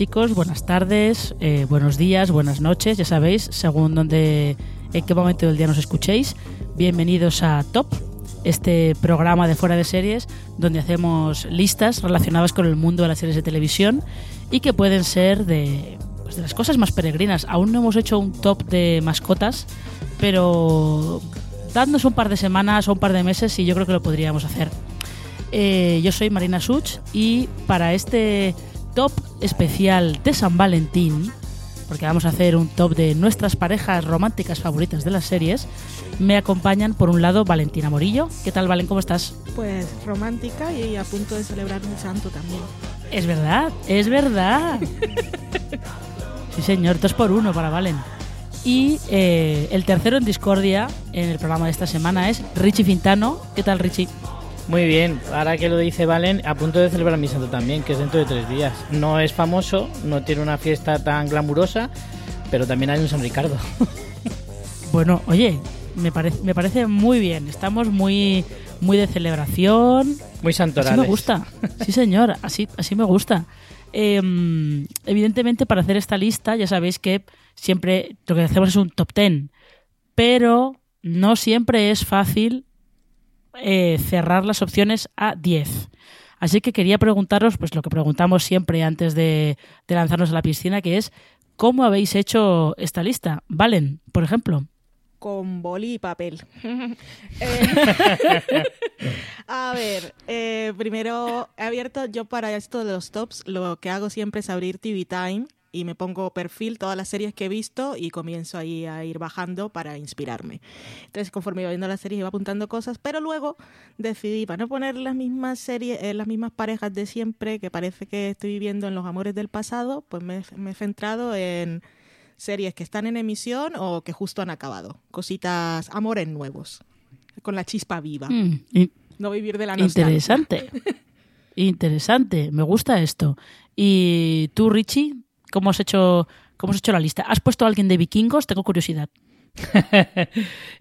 Chicos, buenas tardes, eh, buenos días, buenas noches, ya sabéis, según donde, en qué momento del día nos escuchéis. Bienvenidos a Top, este programa de fuera de series donde hacemos listas relacionadas con el mundo de las series de televisión y que pueden ser de, pues, las cosas más peregrinas. Aún no hemos hecho un top de mascotas, pero dadnos un par de semanas o un par de meses y yo creo que lo podríamos hacer. Eh, yo soy Marina Such y para este top especial de San Valentín, porque vamos a hacer un top de nuestras parejas románticas favoritas de las series, me acompañan por un lado Valentina Morillo. ¿Qué tal, Valen? ¿Cómo estás? Pues romántica y a punto de celebrar un santo también. Es verdad, es verdad. Sí, señor, dos por uno para Valen. Y eh, el tercero en discordia en el programa de esta semana es Richie Fintano. ¿Qué tal, Richie? Muy bien, ahora que lo dice Valen, a punto de celebrar mi santo también, que es dentro de tres días. No es famoso, no tiene una fiesta tan glamurosa, pero también hay un San Ricardo. Bueno, oye, me, parece me parece muy bien. Estamos muy, muy de celebración. Muy Así santorales. me gusta. Sí, señor, así, así me gusta. Eh, evidentemente, para hacer esta lista, ya sabéis que siempre lo que hacemos es un top ten, pero no siempre es fácil eh, cerrar las opciones a 10. Así que quería preguntaros, pues lo que preguntamos siempre antes de, de lanzarnos a la piscina, que es ¿cómo habéis hecho esta lista? Valen, por ejemplo. Con boli y papel. Eh, a ver, eh, primero he abierto yo para esto de los tops. Lo que hago siempre es abrir TV Time y me pongo perfil todas las series que he visto y comienzo ahí a ir bajando para inspirarme. Entonces, conforme iba viendo las series, iba apuntando cosas, pero luego decidí, para no poner las mismas series, eh, las mismas parejas de siempre, que parece que estoy viviendo en los amores del pasado, pues me, me he centrado en series que están en emisión o que justo han acabado. Cositas, amores nuevos, con la chispa viva. Mm, y- No vivir de la nostalgia. Interesante. Interesante. Me gusta esto. ¿Y tú, Richie? ¿Cómo has hecho, cómo has hecho la lista? ¿Has puesto a alguien de vikingos? Tengo curiosidad.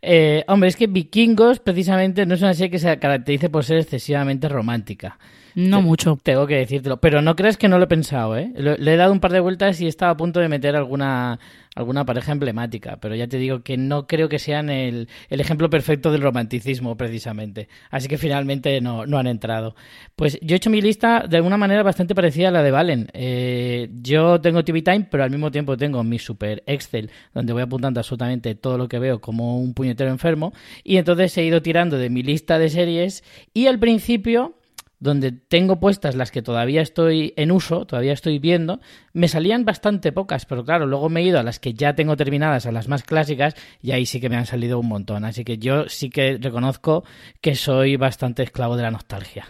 Eh, hombre, es que Vikingos precisamente no es una serie que se caracterice por ser excesivamente romántica. No Te- mucho. Tengo que decírtelo. Pero no creas que no lo he pensado, ¿eh? Le he dado un par de vueltas y estaba a punto de meter alguna, alguna pareja emblemática. Pero ya te digo que no creo que sean el, el ejemplo perfecto del romanticismo, precisamente. Así que finalmente no, no han entrado. Pues yo he hecho mi lista de alguna manera bastante parecida a la de Valen. Eh, yo tengo TV Time, pero al mismo tiempo tengo mi super Excel, donde voy apuntando absolutamente todo lo que veo como un puñetero enfermo. Y entonces he ido tirando de mi lista de series. Y al principio donde tengo puestas las que todavía estoy en uso, todavía estoy viendo, me salían bastante pocas, pero claro, luego me he ido a las que ya tengo terminadas, a las más clásicas, y ahí sí que me han salido un montón. Así que yo sí que reconozco que soy bastante esclavo de la nostalgia.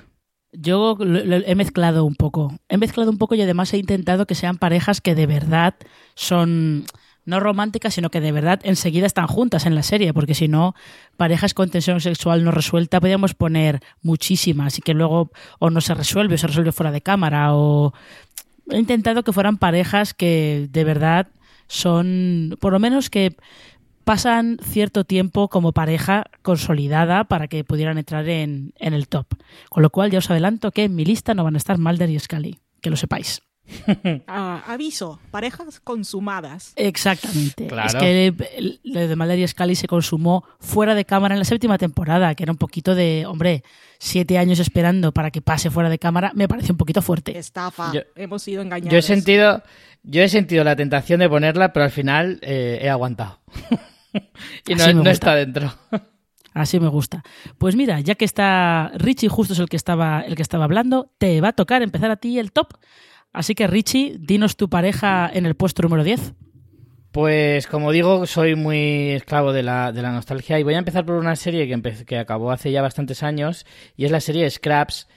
Yo he mezclado un poco. He mezclado un poco y además he intentado que sean parejas que de verdad son no románticas, sino que de verdad enseguida están juntas en la serie, porque si no, parejas con tensión sexual no resuelta, podríamos poner muchísimas y que luego o no se resuelve o se resuelve fuera de cámara o he intentado que fueran parejas que de verdad son, por lo menos que pasan cierto tiempo como pareja consolidada para que pudieran entrar en, en el top. Con lo cual ya os adelanto que en mi lista no van a estar Mulder y Scully, que lo sepáis. Ah, aviso, parejas consumadas. Exactamente. Claro. Es que lo de Mulder y Scully se consumó fuera de cámara en la séptima temporada, que era un poquito de, hombre, siete años esperando para que pase fuera de cámara, me parece un poquito fuerte. Estafa. Yo- Hemos sido engañados. Yo he sentido, yo he sentido la tentación de ponerla, pero al final eh, he aguantado. y no, no está dentro. Así me gusta. Pues mira, ya que está Richie, justo es el que estaba, el que estaba hablando, te va a tocar empezar a ti el top. Así que Richie, dinos tu pareja en el puesto número 10. Pues como digo, soy muy esclavo de la, de la nostalgia y voy a empezar por una serie que, que acabó hace ya bastantes años y es la serie Scraps.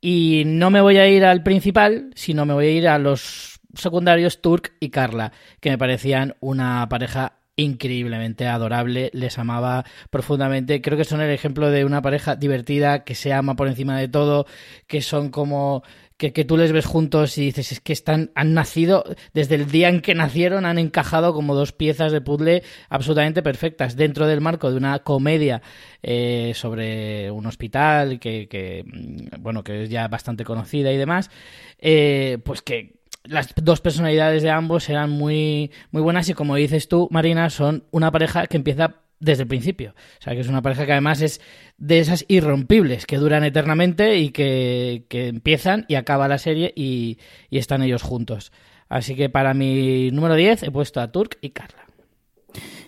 Y no me voy a ir al principal, sino me voy a ir a los secundarios Turk y Carla, que me parecían una pareja increíblemente adorable, les amaba profundamente. Creo que son el ejemplo de una pareja divertida, que se ama por encima de todo, que son como que, que tú les ves juntos y dices, es que están, han nacido, desde el día en que nacieron, han encajado como dos piezas de puzzle absolutamente perfectas dentro del marco de una comedia eh, sobre un hospital que, que, mm, bueno, que es ya bastante conocida y demás, eh, pues que las dos personalidades de ambos eran muy, muy buenas y como dices tú, Marina, son una pareja que empieza desde el principio. O sea, que es una pareja que además es de esas irrompibles, que duran eternamente y que, que empiezan y acaba la serie y, y están ellos juntos. Así que para mi número 10 he puesto a Turk y Carla.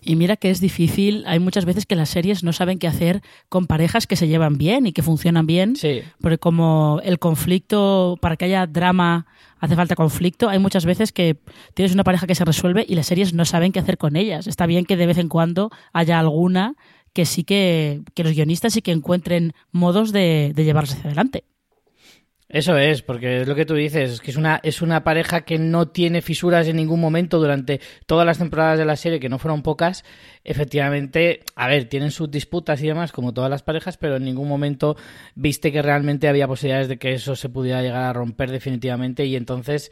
Y mira que es difícil, hay muchas veces que las series no saben qué hacer con parejas que se llevan bien y que funcionan bien. Sí, Porque como el conflicto, para que haya drama, hace falta conflicto, hay muchas veces que tienes una pareja que se resuelve y las series no saben qué hacer con ellas. Está bien que de vez en cuando haya alguna que sí que, que los guionistas sí que encuentren modos de, de llevarse hacia adelante. Eso es, porque es lo que tú dices, es que es una, es una pareja que no tiene fisuras en ningún momento durante todas las temporadas de la serie, que no fueron pocas. Efectivamente, a ver, tienen sus disputas y demás, como todas las parejas, pero en ningún momento viste que realmente había posibilidades de que eso se pudiera llegar a romper definitivamente y entonces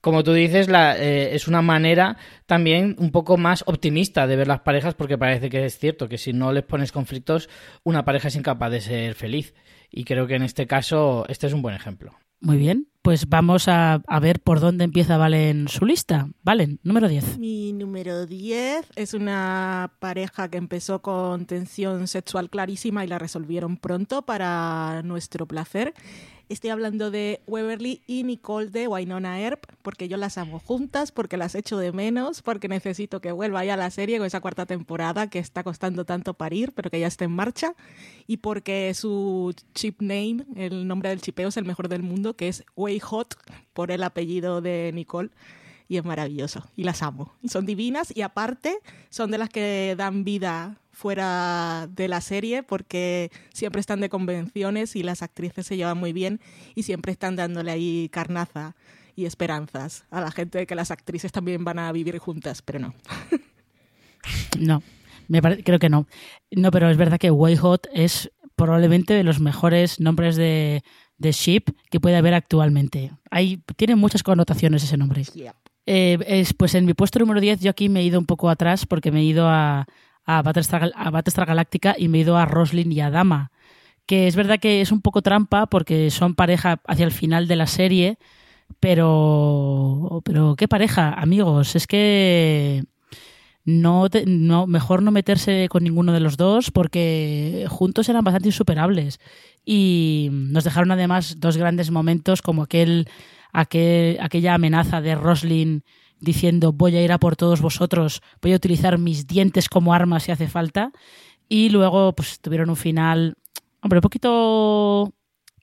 como tú dices, la, eh, es una manera también un poco más optimista de ver las parejas porque parece que es cierto que si no les pones conflictos, una pareja es incapaz de ser feliz. Y creo que en este caso este es un buen ejemplo. Muy bien, pues vamos a, a ver por dónde empieza Valen su lista. Valen, número 10. Mi número 10 es una pareja que empezó con tensión sexual clarísima y la resolvieron pronto para nuestro placer. Estoy hablando de Weberly y Nicole de Wynonna Earp, porque yo las amo juntas, porque las echo de menos, porque necesito que vuelva ya la serie con esa cuarta temporada que está costando tanto parir, pero que ya está en marcha, y porque su chip name, el nombre del chipeo es el mejor del mundo, que es Way Hot, por el apellido de Nicole y es maravilloso y las amo. Son divinas y aparte son de las que dan vida fuera de la serie porque siempre están de convenciones y las actrices se llevan muy bien y siempre están dándole ahí carnaza y esperanzas a la gente de que las actrices también van a vivir juntas, pero no. No, me creo que no. No, pero es verdad que Way Hot es probablemente de los mejores nombres de, de ship que puede haber actualmente. Hay, tiene muchas connotaciones ese nombre. Eh, es, pues en mi puesto número 10 yo aquí me he ido un poco atrás porque me he ido a, a, Battlestar, a Battlestar Galactica y me he ido a Roslyn y a Dama. Que es verdad que es un poco trampa porque son pareja hacia el final de la serie, pero, pero qué pareja, amigos. Es que no, te- no mejor no meterse con ninguno de los dos porque juntos eran bastante insuperables y nos dejaron además dos grandes momentos como aquel, aquel aquella amenaza de Roslin diciendo voy a ir a por todos vosotros, voy a utilizar mis dientes como armas si hace falta y luego pues tuvieron un final hombre un poquito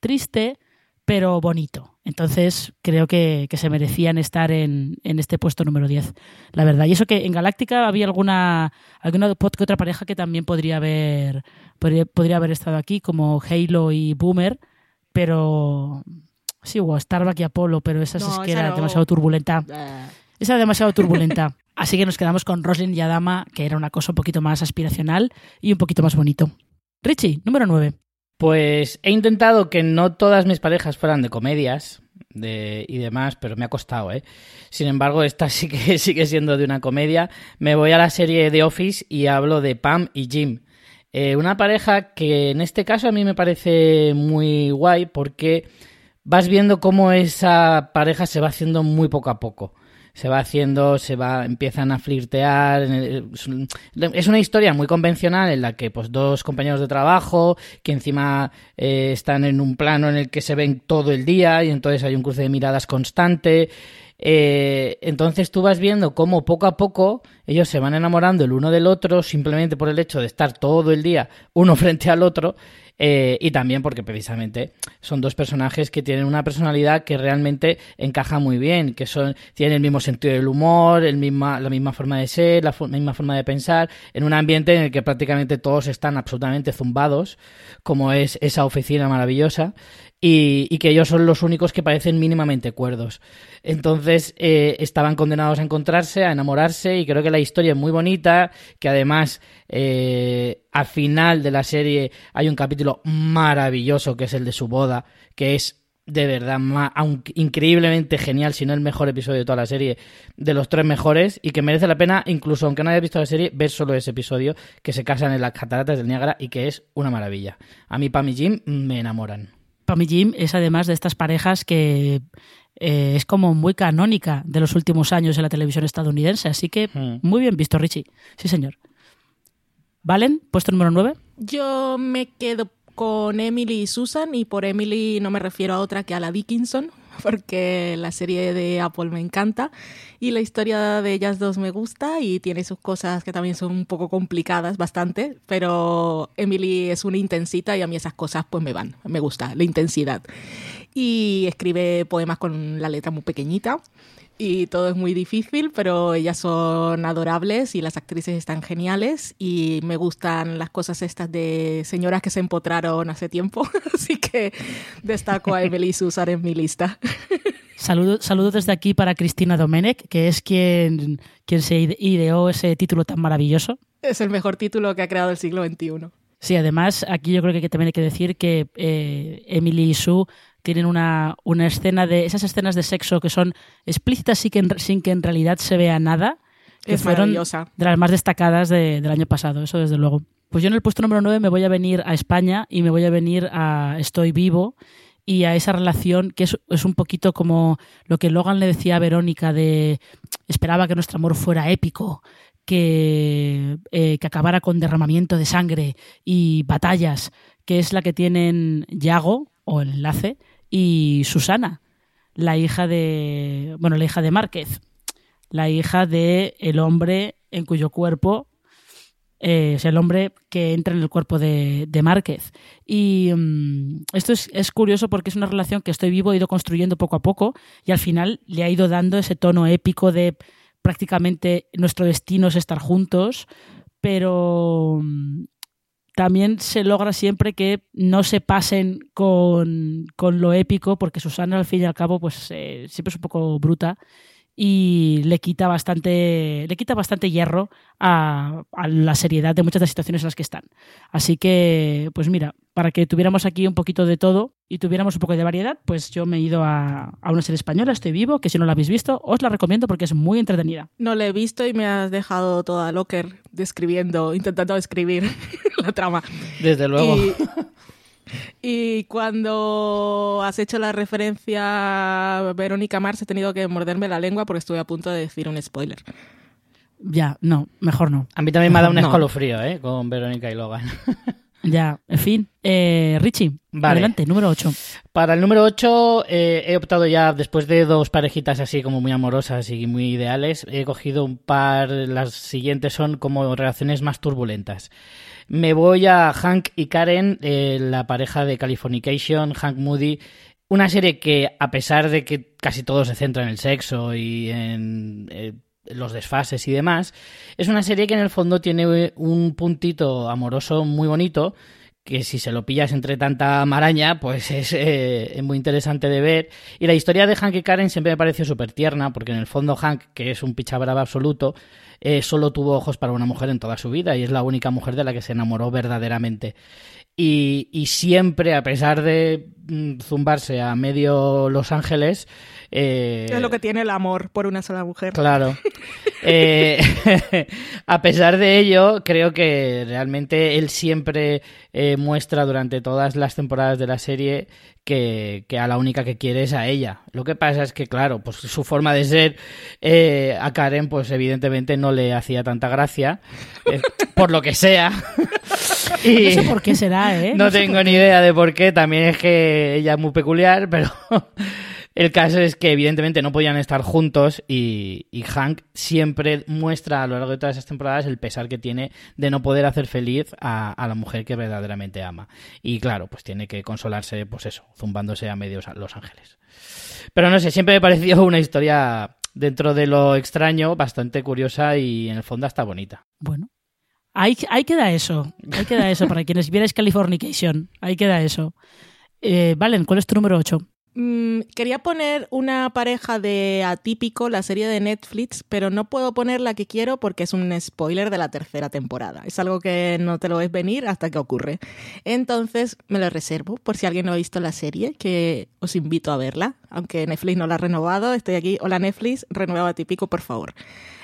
triste pero bonito. Entonces creo que, que se merecían estar en, en este puesto número 10, la verdad. Y eso que en Galáctica había alguna, alguna otra pareja que también podría haber, podría, podría haber estado aquí, como Halo y Boomer, pero sí, o Starbuck y Apolo, pero esa No, es que esa era no. demasiado turbulenta. Eh, Esa demasiado turbulenta. Así que nos quedamos con Roslyn y Adama, que era una cosa un poquito más aspiracional y un poquito más bonito. Richie, número 9. Pues he intentado que no todas mis parejas fueran de comedias y demás, pero me ha costado, ¿eh? Sin embargo, esta sí que sigue siendo de una comedia. Me voy a la serie The Office y hablo de Pam y Jim. Eh, una pareja que en este caso a mí me parece muy guay porque vas viendo cómo esa pareja se va haciendo muy poco a poco se va haciendo, se va, empiezan a flirtear. Es una historia muy convencional en la que, pues, dos compañeros de trabajo que encima eh, están en un plano en el que se ven todo el día y entonces hay un cruce de miradas constante. Eh, entonces tú vas viendo cómo poco a poco ellos se van enamorando el uno del otro simplemente por el hecho de estar todo el día uno frente al otro eh, y también porque precisamente son dos personajes que tienen una personalidad que realmente encaja muy bien, que son, tienen el mismo sentido del humor, el misma, la misma forma de ser, la misma forma de pensar, en un ambiente en el que prácticamente todos están absolutamente zumbados, como es esa oficina maravillosa, y, que ellos son los únicos que parecen mínimamente cuerdos. Entonces eh, estaban condenados a encontrarse, a enamorarse y creo que la historia es muy bonita, que además eh, al final de la serie hay un capítulo maravilloso que es el de su boda, que es de verdad increíblemente genial, si no el mejor episodio de toda la serie, de los tres mejores, y que merece la pena, incluso aunque no haya visto la serie, ver solo ese episodio, que se casan en las cataratas del Niágara y que es una maravilla. A mí, Pam y Jim me enamoran. Pam y Jim es además de estas parejas que eh, es como muy canónica de los últimos años en la televisión estadounidense. Así que Hmm. muy bien visto, Richie. Sí, señor. ¿Valen? Puesto número 9. Yo me quedo con Emily y Susan y por Emily no me refiero a otra que a la Dickinson porque la serie de Apple me encanta y la historia de ellas dos me gusta y tiene sus cosas que también son un poco complicadas bastante, pero Emily es una intensita y a mí esas cosas pues me van, me gusta la intensidad. Y escribe poemas con la letra muy pequeñita y todo es muy difícil, pero ellas son adorables y las actrices están geniales y me gustan las cosas estas de señoras que se empotraron hace tiempo, así que destaco a Emily y Susan en mi lista. Saludos saludo desde aquí para Cristina Domenech, que es quien, quien se ide- ideó ese título tan maravilloso. Es el mejor título que ha creado el siglo XXI. Sí, además, aquí yo creo que también hay que decir que eh, Emily y Sue tienen una, una escena de. esas escenas de sexo que son explícitas sin que en, sin que en realidad se vea nada. Que Es fueron de las más destacadas de- del año pasado, eso desde luego. Pues yo en el puesto número 9 me voy a venir a España y me voy a venir a Estoy Vivo y a esa relación que es, es un poquito como lo que Logan le decía a Verónica de esperaba que nuestro amor fuera épico, que, eh, que acabara con derramamiento de sangre y batallas, que es la que tienen Yago, o el enlace, y Susana, la hija de. Bueno, la hija de Márquez. La hija de el hombre en cuyo cuerpo. eh, es el hombre que entra en el cuerpo de, de Márquez. Y mm, esto es, es curioso porque es una relación que estoy vivo, he ido construyendo poco a poco y al final le ha ido dando ese tono épico de prácticamente nuestro destino es estar juntos, pero mm, también se logra siempre que no se pasen con, con lo épico, porque Susana al fin y al cabo pues eh, siempre es un poco bruta y le quita bastante le quita bastante hierro a, a la seriedad de muchas de las situaciones en las que están. Así que, pues mira, para que tuviéramos aquí un poquito de todo y tuviéramos un poco de variedad, pues yo me he ido a, a una serie española, Estoy Vivo, que si no la habéis visto, os la recomiendo porque es muy entretenida. No la he visto y me has dejado toda locker describiendo, intentando describir la trama. Desde luego. Y, y cuando has hecho la referencia a Verónica Mars, he tenido que morderme la lengua porque estuve a punto de decir un spoiler. Ya, no, mejor no. A mí también me ha dado un No. escalofrío, ¿eh? Con Verónica y Logan. Ya, en fin. Eh, Richie, Vale. adelante, número 8. Para el número 8 he optado ya, después de dos parejitas así como muy amorosas y muy ideales, he cogido un par, las siguientes son como relaciones más turbulentas. Me voy a Hank y Karen, eh, la pareja de Californication, Hank Moody, una serie que a pesar de que casi todo se centra en el sexo y en eh, los desfases y demás, es una serie que en el fondo tiene un puntito amoroso muy bonito que si se lo pillas entre tanta maraña, pues es, eh, es muy interesante de ver. Y la historia de Hank y Karen siempre me pareció súper tierna, porque en el fondo Hank, que es un pichabrava absoluto, eh, solo tuvo ojos para una mujer en toda su vida y es la única mujer de la que se enamoró verdaderamente. Y, y siempre, a pesar de zumbarse a medio Los Ángeles... eh, Es lo que tiene el amor por una sola mujer. Claro. Eh, a pesar de ello, creo que realmente él siempre eh, muestra durante todas las temporadas de la serie que, que, a la única que quiere es a ella. Lo que pasa es que, claro, pues su forma de ser eh, a Karen, pues evidentemente no le hacía tanta gracia, eh, por lo que sea. y no sé por qué será, ¿eh? No, no tengo ni idea de por qué, también es que ella es muy peculiar, pero... El caso es que evidentemente no podían estar juntos y, Hank siempre muestra a lo largo de todas esas temporadas el pesar que tiene de no poder hacer feliz a, la mujer que verdaderamente ama. Y claro, pues tiene que consolarse, pues eso, zumbándose a medios a Los Ángeles. Pero no sé, siempre me pareció una historia dentro de lo extraño, bastante curiosa y en el fondo hasta bonita. Bueno. Ahí, ahí queda eso, ahí queda eso, para quienes vierais Californication, ahí queda eso. Eh, Valen, ¿cuál es tu número 8? Mm, quería poner una pareja de Atípico, la serie de Netflix, pero no puedo poner la que quiero porque es un spoiler de la tercera temporada. Es algo que no te lo ves venir hasta que ocurre. Entonces me lo reservo por si alguien no ha visto la serie, que os invito a verla. Aunque Netflix no la ha renovado, estoy aquí. Hola Netflix, renueva Atípico, por favor.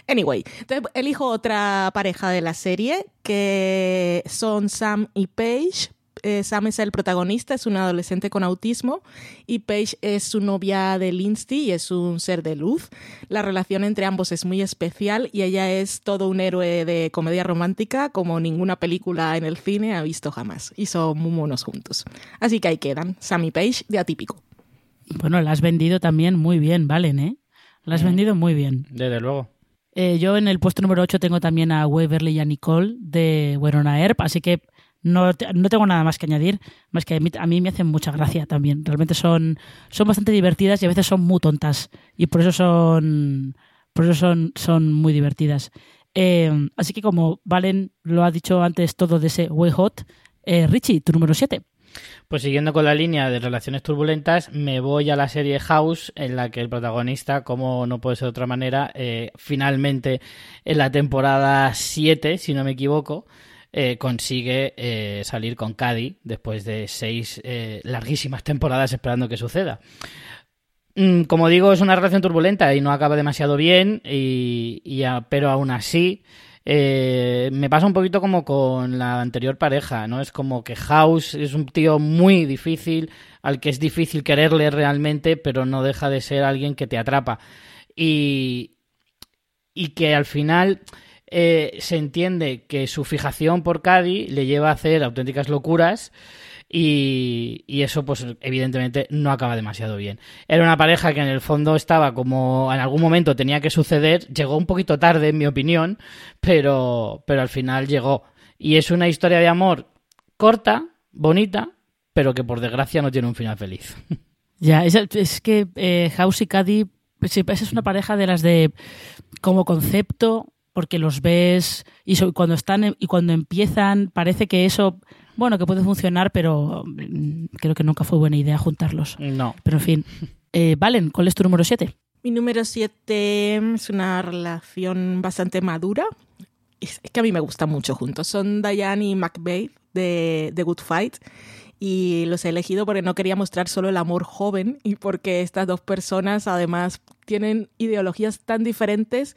Anyway, entonces elijo otra pareja de la serie que son Sam y Paige, eh, Sam es el protagonista, es un adolescente con autismo y Paige es su novia de Lindsay y es un ser de luz. La relación entre ambos es muy especial y ella es todo un héroe de comedia romántica como ninguna película en el cine ha visto jamás. Y son muy monos juntos. Así que ahí quedan, Sam y Paige de Atípico. Bueno, la has vendido también muy bien, Valen, ¿eh? La has mm. vendido muy bien. Desde luego. Eh, yo en el puesto número 8 tengo también a Waverly y a Nicole de Werona Earp, así que no, no, tengo nada más que añadir, más que a mí, a me hacen mucha gracia también. Realmente son, son bastante divertidas y a veces son muy tontas. Y por eso son, por eso son, son muy divertidas. Eh, así que como Valen lo ha dicho antes todo de ese Way Hot, eh, Richie, tu número 7. Pues siguiendo con la línea de relaciones turbulentas, me voy a la serie House, en la que el protagonista, como no puede ser de otra manera, eh, finalmente en la temporada 7, si no me equivoco, eh, consigue eh, salir con Caddy después de seis eh, larguísimas temporadas esperando que suceda. Mm, como digo, es una relación turbulenta y no acaba demasiado bien, y, pero aún así me pasa un poquito como con la anterior pareja, ¿no? Es como que House es un tío muy difícil, al que es difícil quererle realmente, pero no deja de ser alguien que te atrapa. Y, y que al final eh, se entiende que su fijación por Cádiz le lleva a hacer auténticas locuras y, y, eso pues evidentemente no acaba demasiado bien. Era una pareja que en el fondo estaba como en algún momento tenía que suceder, llegó un poquito tarde en mi opinión, pero, pero al final llegó. Y es una historia de amor corta, bonita, pero que por desgracia no tiene un final feliz. Ya, es, es que eh, House y Caddy pues, es una pareja de las de como concepto porque los ves y cuando están y cuando empiezan parece que eso bueno que puede funcionar pero mm, creo que nunca fue buena idea juntarlos. No. Pero en fin eh, Valen ¿cuál es tu número 7? mi número 7 es una relación bastante madura. Es, es, que a mí me gusta mucho juntos. Son Diane y McVeigh de The Good Fight y los he elegido porque no quería mostrar solo el amor joven y porque estas dos personas además tienen ideologías tan diferentes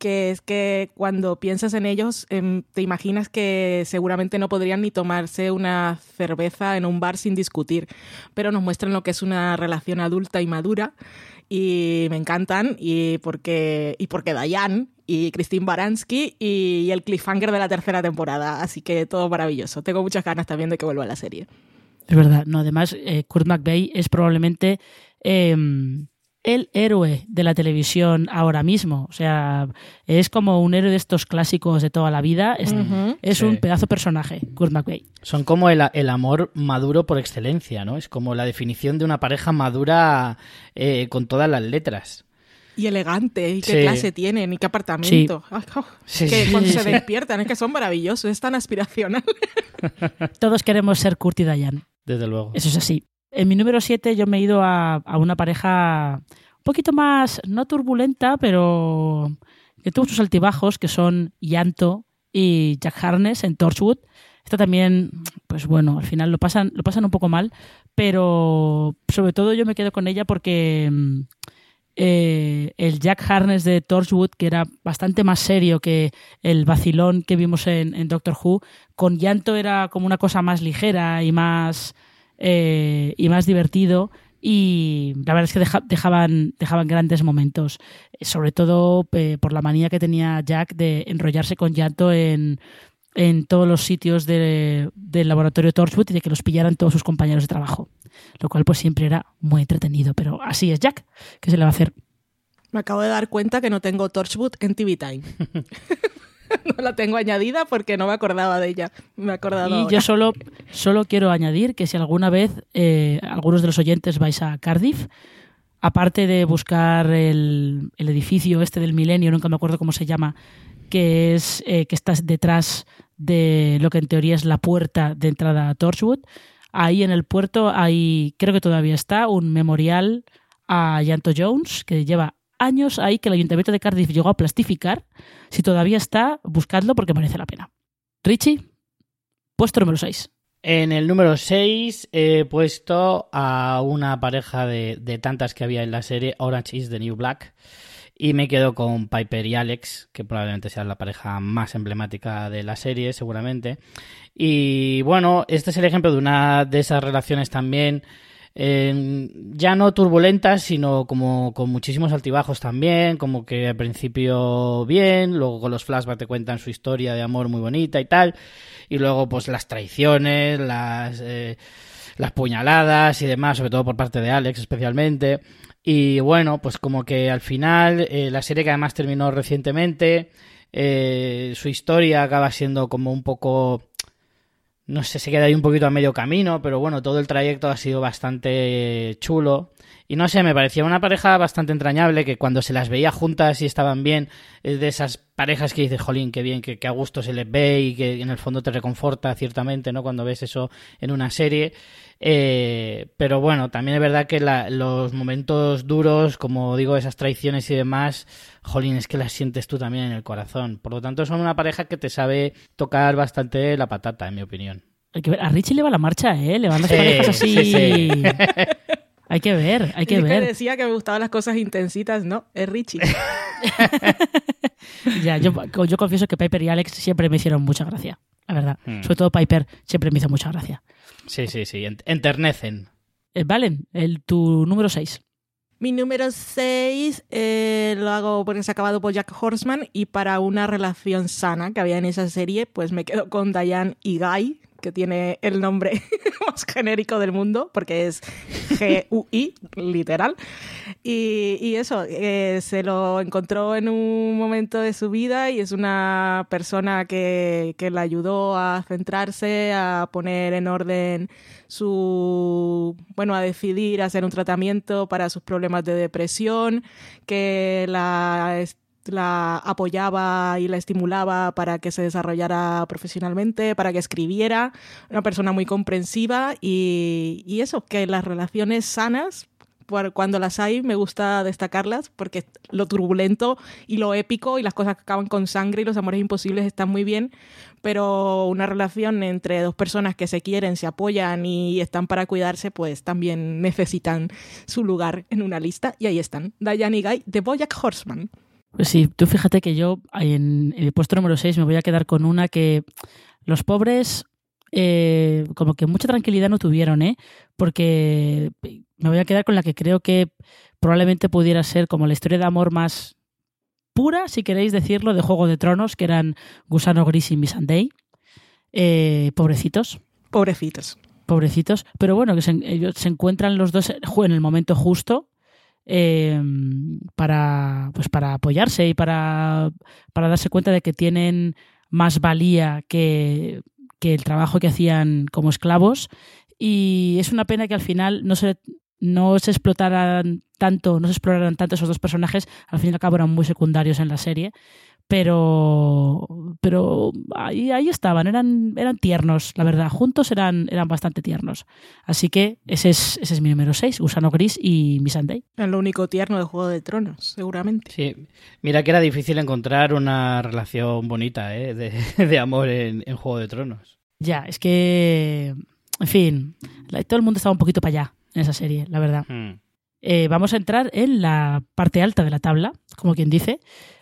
que es que cuando piensas en ellos eh, te imaginas que seguramente no podrían ni tomarse una cerveza en un bar sin discutir, pero nos muestran lo que es una relación adulta y madura y me encantan y porque y porque Dayan y Christine Baranski y el cliffhanger de la tercera temporada, así que todo maravilloso. Tengo muchas ganas también de que vuelva la serie. Es verdad, no, además eh, Kurt McVeigh es probablemente eh, el héroe de la televisión ahora mismo. O sea, es como un héroe de estos clásicos de toda la vida. Es, uh -huh. es sí. un pedazo personaje, Kurt McVeigh. Son como el, el, amor maduro por excelencia, ¿no? Es como la definición de una pareja madura eh, con todas las letras. Y elegante, y qué sí. clase tienen, y qué apartamento. Sí. Ay, oh, sí, que cuando se despiertan, es que son maravillosos, es tan aspiracional. Todos queremos ser Kurt y Diane. Desde luego. Eso es así. En mi número 7 yo me he ido a, una pareja un poquito más, no turbulenta, pero que tuvo sus altibajos, que son Yanto y Jack Harness en Torchwood. Esto también, pues bueno, al final lo pasan, lo pasan un poco mal, pero sobre todo yo me quedo con ella porque eh, el Jack Harness de Torchwood, que era bastante más serio que el vacilón que vimos en, en Doctor Who, con llanto era como una cosa más ligera y más, eh, y más divertido. Y la verdad es que deja- dejaban, dejaban grandes momentos, eh, sobre todo eh, por la manía que tenía Jack de enrollarse con llanto en, en todos los sitios de- del laboratorio Torchwood y de que los pillaran todos sus compañeros de trabajo. Lo cual pues siempre era muy entretenido, pero así es Jack, ¿qué se le va a hacer? Me acabo de dar cuenta que no tengo Torchwood en TV Time. no la tengo añadida porque no me acordaba de ella. Me he acordado Y ahora. yo solo, solo quiero añadir que si alguna vez eh, algunos de los oyentes vais a Cardiff, aparte de buscar el, el edificio este del milenio, nunca me acuerdo cómo se llama, que es eh, que está detrás de lo que en teoría es la puerta de entrada a Torchwood, ahí en el puerto hay, creo que todavía está, un memorial a Yanto Jones, que lleva años ahí que el Ayuntamiento de Cardiff llegó a plastificar. Si todavía está, buscadlo porque merece la pena. Richie, puesto número 6. En el número 6 he puesto a una pareja de, de tantas que había en la serie Orange is the New Black y me quedo con Piper y Alex, que probablemente sea la pareja más emblemática de la serie, seguramente. Y bueno, este es el ejemplo de una de esas relaciones también ya no turbulentas, sino como con muchísimos altibajos también, como que al principio bien, luego con los flashbacks te cuentan su historia de amor muy bonita y tal, y luego pues las traiciones, las, eh, las puñaladas y demás, sobre todo por parte de Alex especialmente. Y bueno, pues como que al final eh, la serie que además terminó recientemente, eh, su historia acaba siendo como un poco no sé, se queda ahí un poquito a medio camino, pero bueno, todo el trayecto ha sido bastante chulo. Y no sé, me parecía una pareja bastante entrañable, que cuando se las veía juntas y estaban bien, es de esas parejas que dices, jolín, qué bien, que, que a gusto se les ve y que en el fondo te reconforta ciertamente, ¿no? Cuando ves eso en una serie. Eh, pero bueno, también es verdad que la- los momentos duros, como digo, esas traiciones y demás, jolín, es que las sientes tú también en el corazón. Por lo tanto, son una pareja que te sabe tocar bastante la patata, en mi opinión. Hay que ver, a Richie le va la marcha, ¿eh? Le van las Sí, parejas así. sí, sí. hay que ver, hay que que ver. decía que me gustaban las cosas intensitas, ¿no? Es Richie. Ya, yo, yo confieso que Piper y Alex siempre me hicieron mucha gracia, la verdad. Hmm. Sobre todo Piper siempre me hizo mucha gracia. Sí, sí, sí, ent- enternecen. Eh, Valen, el, tu número 6. Mi número 6 lo hago porque se ha acabado por Jack Horseman y para una relación sana que había en esa serie, pues me quedo con Diane y Guy, que tiene el nombre más genérico del mundo porque es G-U-I, literal. Y, eso, eh, se lo encontró en un momento de su vida y es una persona que, que le ayudó a centrarse, a poner en orden su, bueno, a decidir hacer un tratamiento para sus problemas de depresión, que la, la apoyaba y la estimulaba para que se desarrollara profesionalmente, para que escribiera, una persona muy comprensiva y, y eso, que las relaciones sanas cuando las hay me gusta destacarlas porque lo turbulento y lo épico y las cosas que acaban con sangre y los amores imposibles están muy bien, pero una relación entre dos personas que se quieren, se apoyan y están para cuidarse, pues también necesitan su lugar en una lista y ahí están, Diane y Guy de Bojack Horseman. Pues sí, tú fíjate que yo en, el puesto número 6 me voy a quedar con una que los pobres eh, como que mucha tranquilidad no tuvieron, ¿eh? Porque me voy a quedar con la que creo que probablemente pudiera ser como la historia de amor más pura, si queréis decirlo, de Juego de Tronos, que eran Gusano Gris y Missandei. Eh, pobrecitos, Pobrecitos. pobrecitos. Pero bueno, que se, ellos se encuentran los dos en el momento justo eh, para, pues para apoyarse y para, para darse cuenta de que tienen más valía que, que el trabajo que hacían como esclavos. Y es una pena que al final no se, no se explotaran tanto, no se exploraran tanto esos dos personajes. Al fin y al cabo eran muy secundarios en la serie. Pero, pero ahí, ahí estaban, eran, eran tiernos, la verdad. Juntos eran, eran bastante tiernos. Así que ese es, ese es mi número 6, Gusano Gris y Missandei. Es lo único tierno de Juego de Tronos, seguramente. Sí, mira que era difícil encontrar una relación bonita ¿eh? de, de amor en, en Juego de Tronos. Ya, es que, en fin, todo el mundo estaba un poquito para allá en esa serie, la verdad. Hmm. eh, vamos a entrar en la parte alta de la tabla, como quien dice.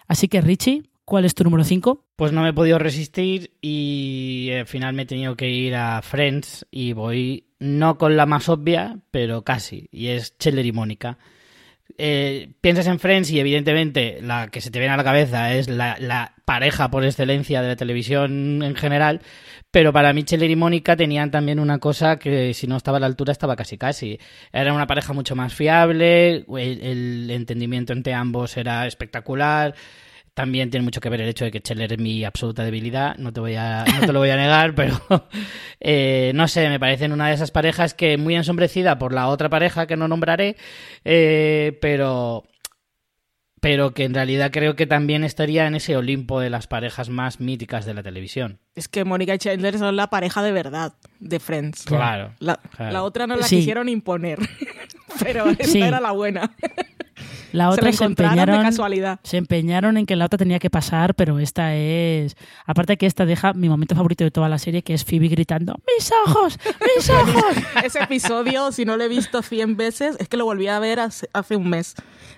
Así que, Richie, ¿cuál es tu número 5? Pues no me he podido resistir y al final me he tenido que ir a Friends y voy no con la más obvia, pero casi, y es Chandler y Mónica. Eh, piensas en Friends y evidentemente la que se te viene a la cabeza es la, pareja por excelencia de la televisión en general, pero para mí Chandler y Mónica tenían también una cosa que si no estaba a la altura estaba casi casi. Era una pareja mucho más fiable, el entendimiento entre ambos era espectacular. También tiene mucho que ver el hecho de que Scheller es mi absoluta debilidad, no te, voy a, no te lo voy a negar, pero eh, no sé, me parecen una de esas parejas que muy ensombrecida por la otra pareja que no nombraré, eh, pero, pero que en realidad creo que también estaría en ese Olimpo de las parejas más míticas de la televisión. Es que Mónica y Chandler son la pareja de verdad de Friends. Claro. La, claro. la otra no la Sí. quisieron imponer, pero esta Sí. era la buena. La otra se, de empeñaron. casualidad. Se empeñaron en que la otra tenía que pasar, pero esta es. Aparte que esta deja mi momento favorito de toda la serie, que es Phoebe gritando: ¡Mis ojos! ¡Mis ojos! Ese episodio, si no lo he visto 100 veces, es que lo volví a ver hace, hace un mes.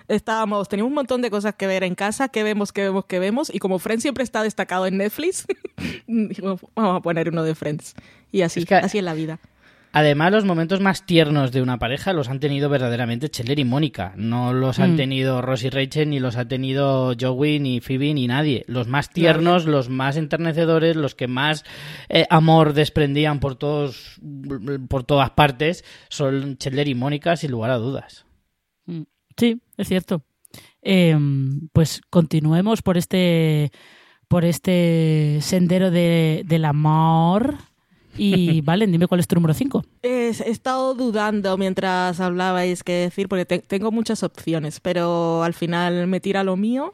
Estábamos, teníamos un montón de cosas que ver en casa, que vemos, que vemos, que vemos, y como Friends siempre está destacado en Netflix, vamos a poner uno de Friends. Y así, Es que- así es la vida. Además, los momentos más tiernos de una pareja los han tenido verdaderamente Scheller y Mónica. No los han Mm. tenido Ross y Rachel, ni los ha tenido Joey, ni Phoebe, ni nadie. Los más tiernos, los más enternecedores, los que más eh, amor desprendían por todos, por todas partes, son Scheller y Mónica, sin lugar a dudas. Mm, Sí, es cierto. Eh, pues continuemos por este por este sendero de, del amor. Y Valen, dime cuál es tu número 5. He, estado dudando mientras hablabais qué decir, porque te- tengo muchas opciones, pero al final me tira lo mío.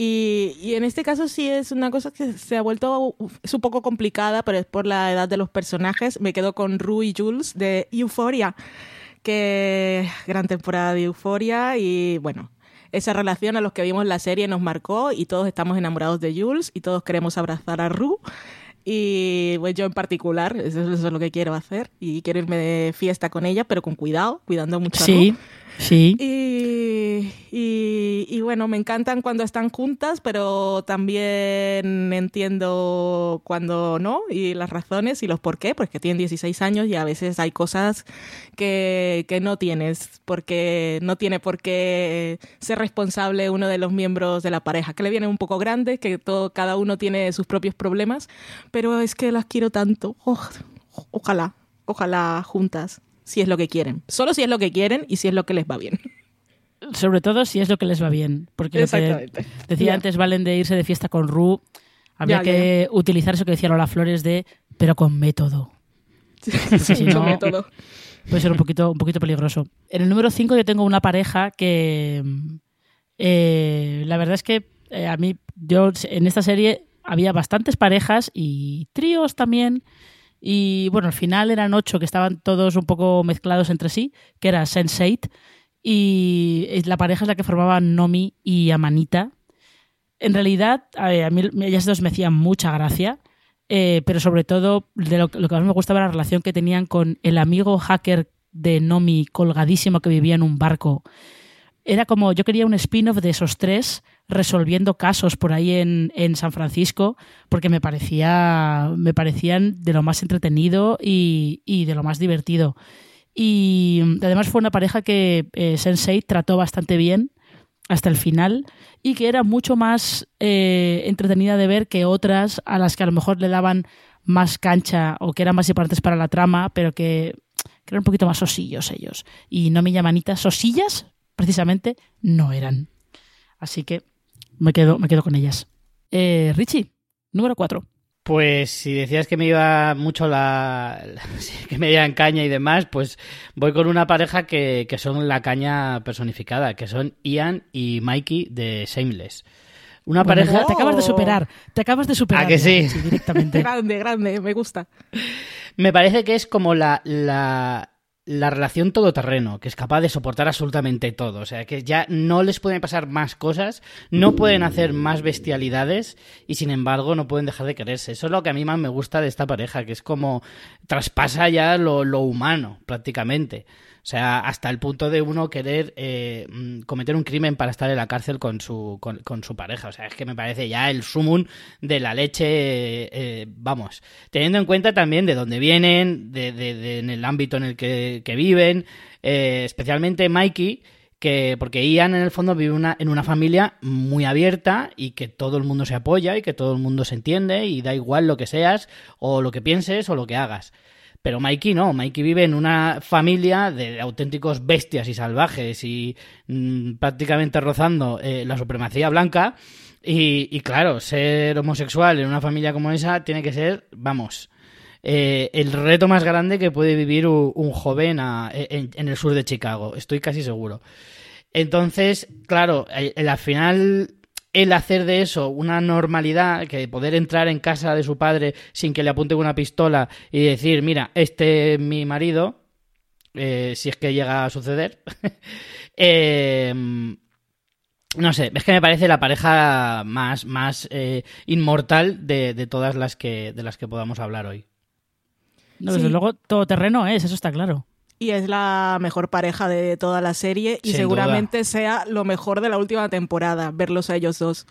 Y, en este caso sí es una cosa que se ha vuelto, es un poco complicada, pero es por la edad de los personajes. Me quedo con Rue y Jules de Euphoria, que gran temporada de Euphoria y bueno, esa relación a los que vimos la serie nos marcó y todos estamos enamorados de Jules y todos queremos abrazar a Rue. Y pues yo en particular, eso, eso es lo que quiero hacer. Y quiero irme de fiesta con ella, pero con cuidado, cuidando mucho a Sí, Ru. Sí. Y, y, bueno, me encantan cuando están juntas, pero también entiendo cuando no y las razones y los por qué, porque tienen 16 años y a veces hay cosas que, que no tienes, porque no tiene por qué ser responsable uno de los miembros de la pareja, que le viene un poco grande, que todo, cada uno tiene sus propios problemas, pero es que las quiero tanto. Ojalá, ojalá juntas, si es lo que quieren. Solo si es lo que quieren y si es lo que les va bien. Sobre todo si es lo que les va bien. Porque lo que decía antes Valen de irse de fiesta con Ru, había Ya, que utilizar eso que decía Lola Flores de pero con método. si Mucho no- método. Puede ser un poquito, un poquito peligroso. En el número 5 yo tengo una pareja que eh, la verdad es que eh, a mí, yo en esta serie había bastantes parejas y tríos también. Y bueno, al final eran ocho que estaban todos un poco mezclados entre sí, que era Sense8. Y la pareja es la que formaban Nomi y Amanita. En realidad, a mí ellas dos me hacían mucha gracia. Eh, pero sobre todo, de lo, lo que más me gustaba era la relación que tenían con el amigo hacker de Nomi colgadísimo que vivía en un barco. Era como, yo quería un spin-off de esos tres resolviendo casos por ahí en, en San Francisco, porque me parecía, me parecían de lo más entretenido y, y de lo más divertido. Y además fue una pareja que eh, Sensei trató bastante bien hasta el final y que era mucho más eh, entretenida de ver que otras a las que a lo mejor le daban más cancha o que eran más importantes para la trama, pero que, que eran un poquito más sosillos ellos. Y no me llamanita, sosillas, precisamente, no eran. Así que me quedo, me quedo con ellas. Eh, Richie, número 4. Pues si decías que me iba mucho la, la- que me iba caña y demás, pues voy con una pareja que, que son la caña personificada, que son Ian y Mikey de Shameless. Una Bueno, pareja Te acabas de superar, te acabas de superar. ¿A que sí? Richie, directamente. Grande, grande, me gusta. me parece que es como la, la, la relación todoterreno, que es capaz de soportar absolutamente todo. O sea, que ya no les pueden pasar más cosas, no pueden hacer más bestialidades y sin embargo no pueden dejar de quererse. Eso es lo que a mí más me gusta de esta pareja, que es como traspasa ya lo, lo humano prácticamente. O sea, hasta el punto de uno querer eh, mm, cometer un crimen para estar en la cárcel con su, con, su pareja. O sea, es que me parece ya el sumum de la leche, eh, vamos, teniendo en cuenta también de dónde vienen, de, de- de- en el ámbito en el que, que viven, eh, especialmente Mikey, que porque Ian en el fondo vive una, en una familia muy abierta y que todo el mundo se apoya y que todo el mundo se entiende y da igual lo que seas o lo que pienses o lo que hagas. Pero Mikey no, Mikey vive en una familia de auténticos bestias y salvajes y mm, prácticamente rozando eh, la supremacía blanca. Y, claro, ser homosexual en una familia como esa tiene que ser, vamos, eh, el reto más grande que puede vivir un, joven a- en, el sur de Chicago, estoy casi seguro. Entonces, claro, al final el hacer de eso una normalidad, que poder entrar en casa de su padre sin que le apunte una pistola y decir, mira, este es mi marido, eh, si es que llega a suceder, eh, no sé, es que me parece la pareja más, más eh, inmortal de, de todas las que, de las que podamos hablar hoy. No, desde Sí. luego, todo terreno es, eso está claro. Y es la mejor pareja de toda la serie y Sin seguramente sea lo mejor de la última temporada, verlos a ellos dos.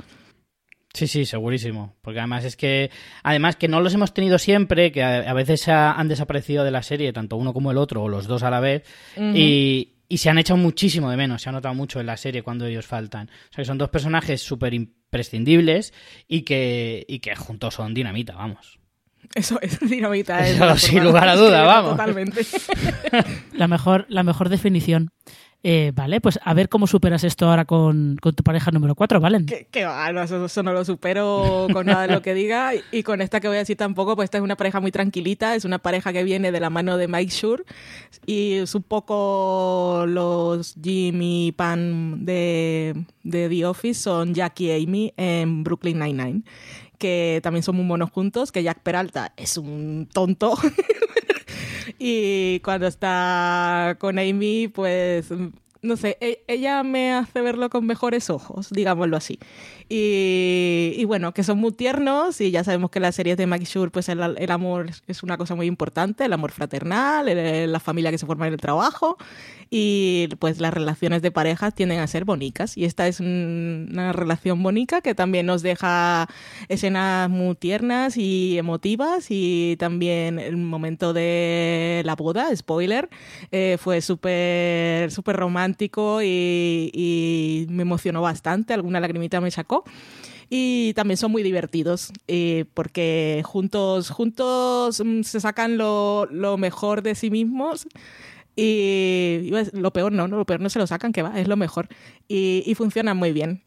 Sí, sí, segurísimo. Porque además es que, además que no los hemos tenido siempre, que a, veces han desaparecido de la serie, tanto uno como el otro, o los dos a la vez, y, y se han echado muchísimo de menos, se ha notado mucho en la serie cuando ellos faltan. O sea que son dos personajes súper imprescindibles y que, y que juntos son dinamita, vamos. Eso es dinamita. es Eso, sin forma lugar a duda, vamos. Totalmente. La mejor, la mejor definición. Eh, vale, pues a ver cómo superas esto ahora con, con tu pareja número 4, ¿valen? que, que va, no, eso, eso no lo supero con nada de lo que diga. Y, y con esta que voy a decir tampoco, pues esta es una pareja muy tranquilita, es una pareja que viene de la mano de Mike Shure y es un poco los Jimmy Pan de, de The Office, son Jackie y Amy en Brooklyn Nine-Nine, que también son muy monos juntos, que Jack Peralta es un tonto. Y cuando está con Amy, pues, no sé, e- ella me hace verlo con mejores ojos, digámoslo así. Y, bueno, que son muy tiernos y ya sabemos que en las series de Maggie Shure, pues el, amor es una cosa muy importante, el amor fraternal, la familia que se forma en el trabajo y pues las relaciones de pareja tienden a ser bonitas y esta es un- una relación bonita que también nos deja escenas muy tiernas y emotivas y también el momento de la boda, spoiler, eh, fue súper súper romántico y, y me emocionó bastante, alguna lagrimita me sacó y también son muy divertidos eh, porque juntos juntos mm, se sacan lo, lo mejor de sí mismos y decir, lo peor no, lo peor no se lo sacan, que va, es lo mejor y, y funcionan muy bien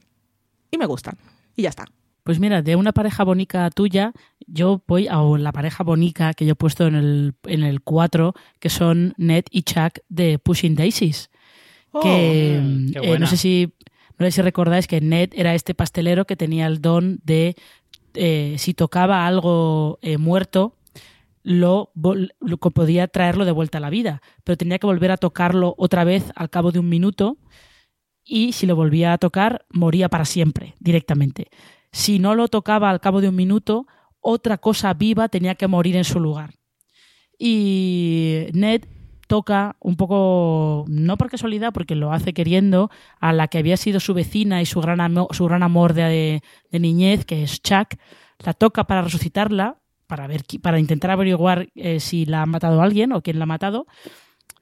y me gustan y ya está. Pues mira, de una pareja bonica tuya, yo voy a la pareja bonica que yo he puesto en el, en el 4, que son Ned y Chuck de Pushing Daisies. Que Mm, eh, no sé si no sé si recordáis que Ned era este pastelero que tenía el don de eh, si tocaba algo eh, muerto lo, lo podía traerlo de vuelta a la vida pero tenía que volver a tocarlo otra vez al cabo de un minuto y si lo volvía a tocar moría para siempre directamente. Si no lo tocaba al cabo de un minuto otra cosa viva tenía que morir en su lugar. Y Ned toca un poco, no por casualidad, porque lo hace queriendo, a la que había sido su vecina y su gran, amo- su gran amor de, de niñez, que es Chuck, la toca para resucitarla, para, ver, para intentar averiguar eh, si la ha matado alguien o quién la ha matado,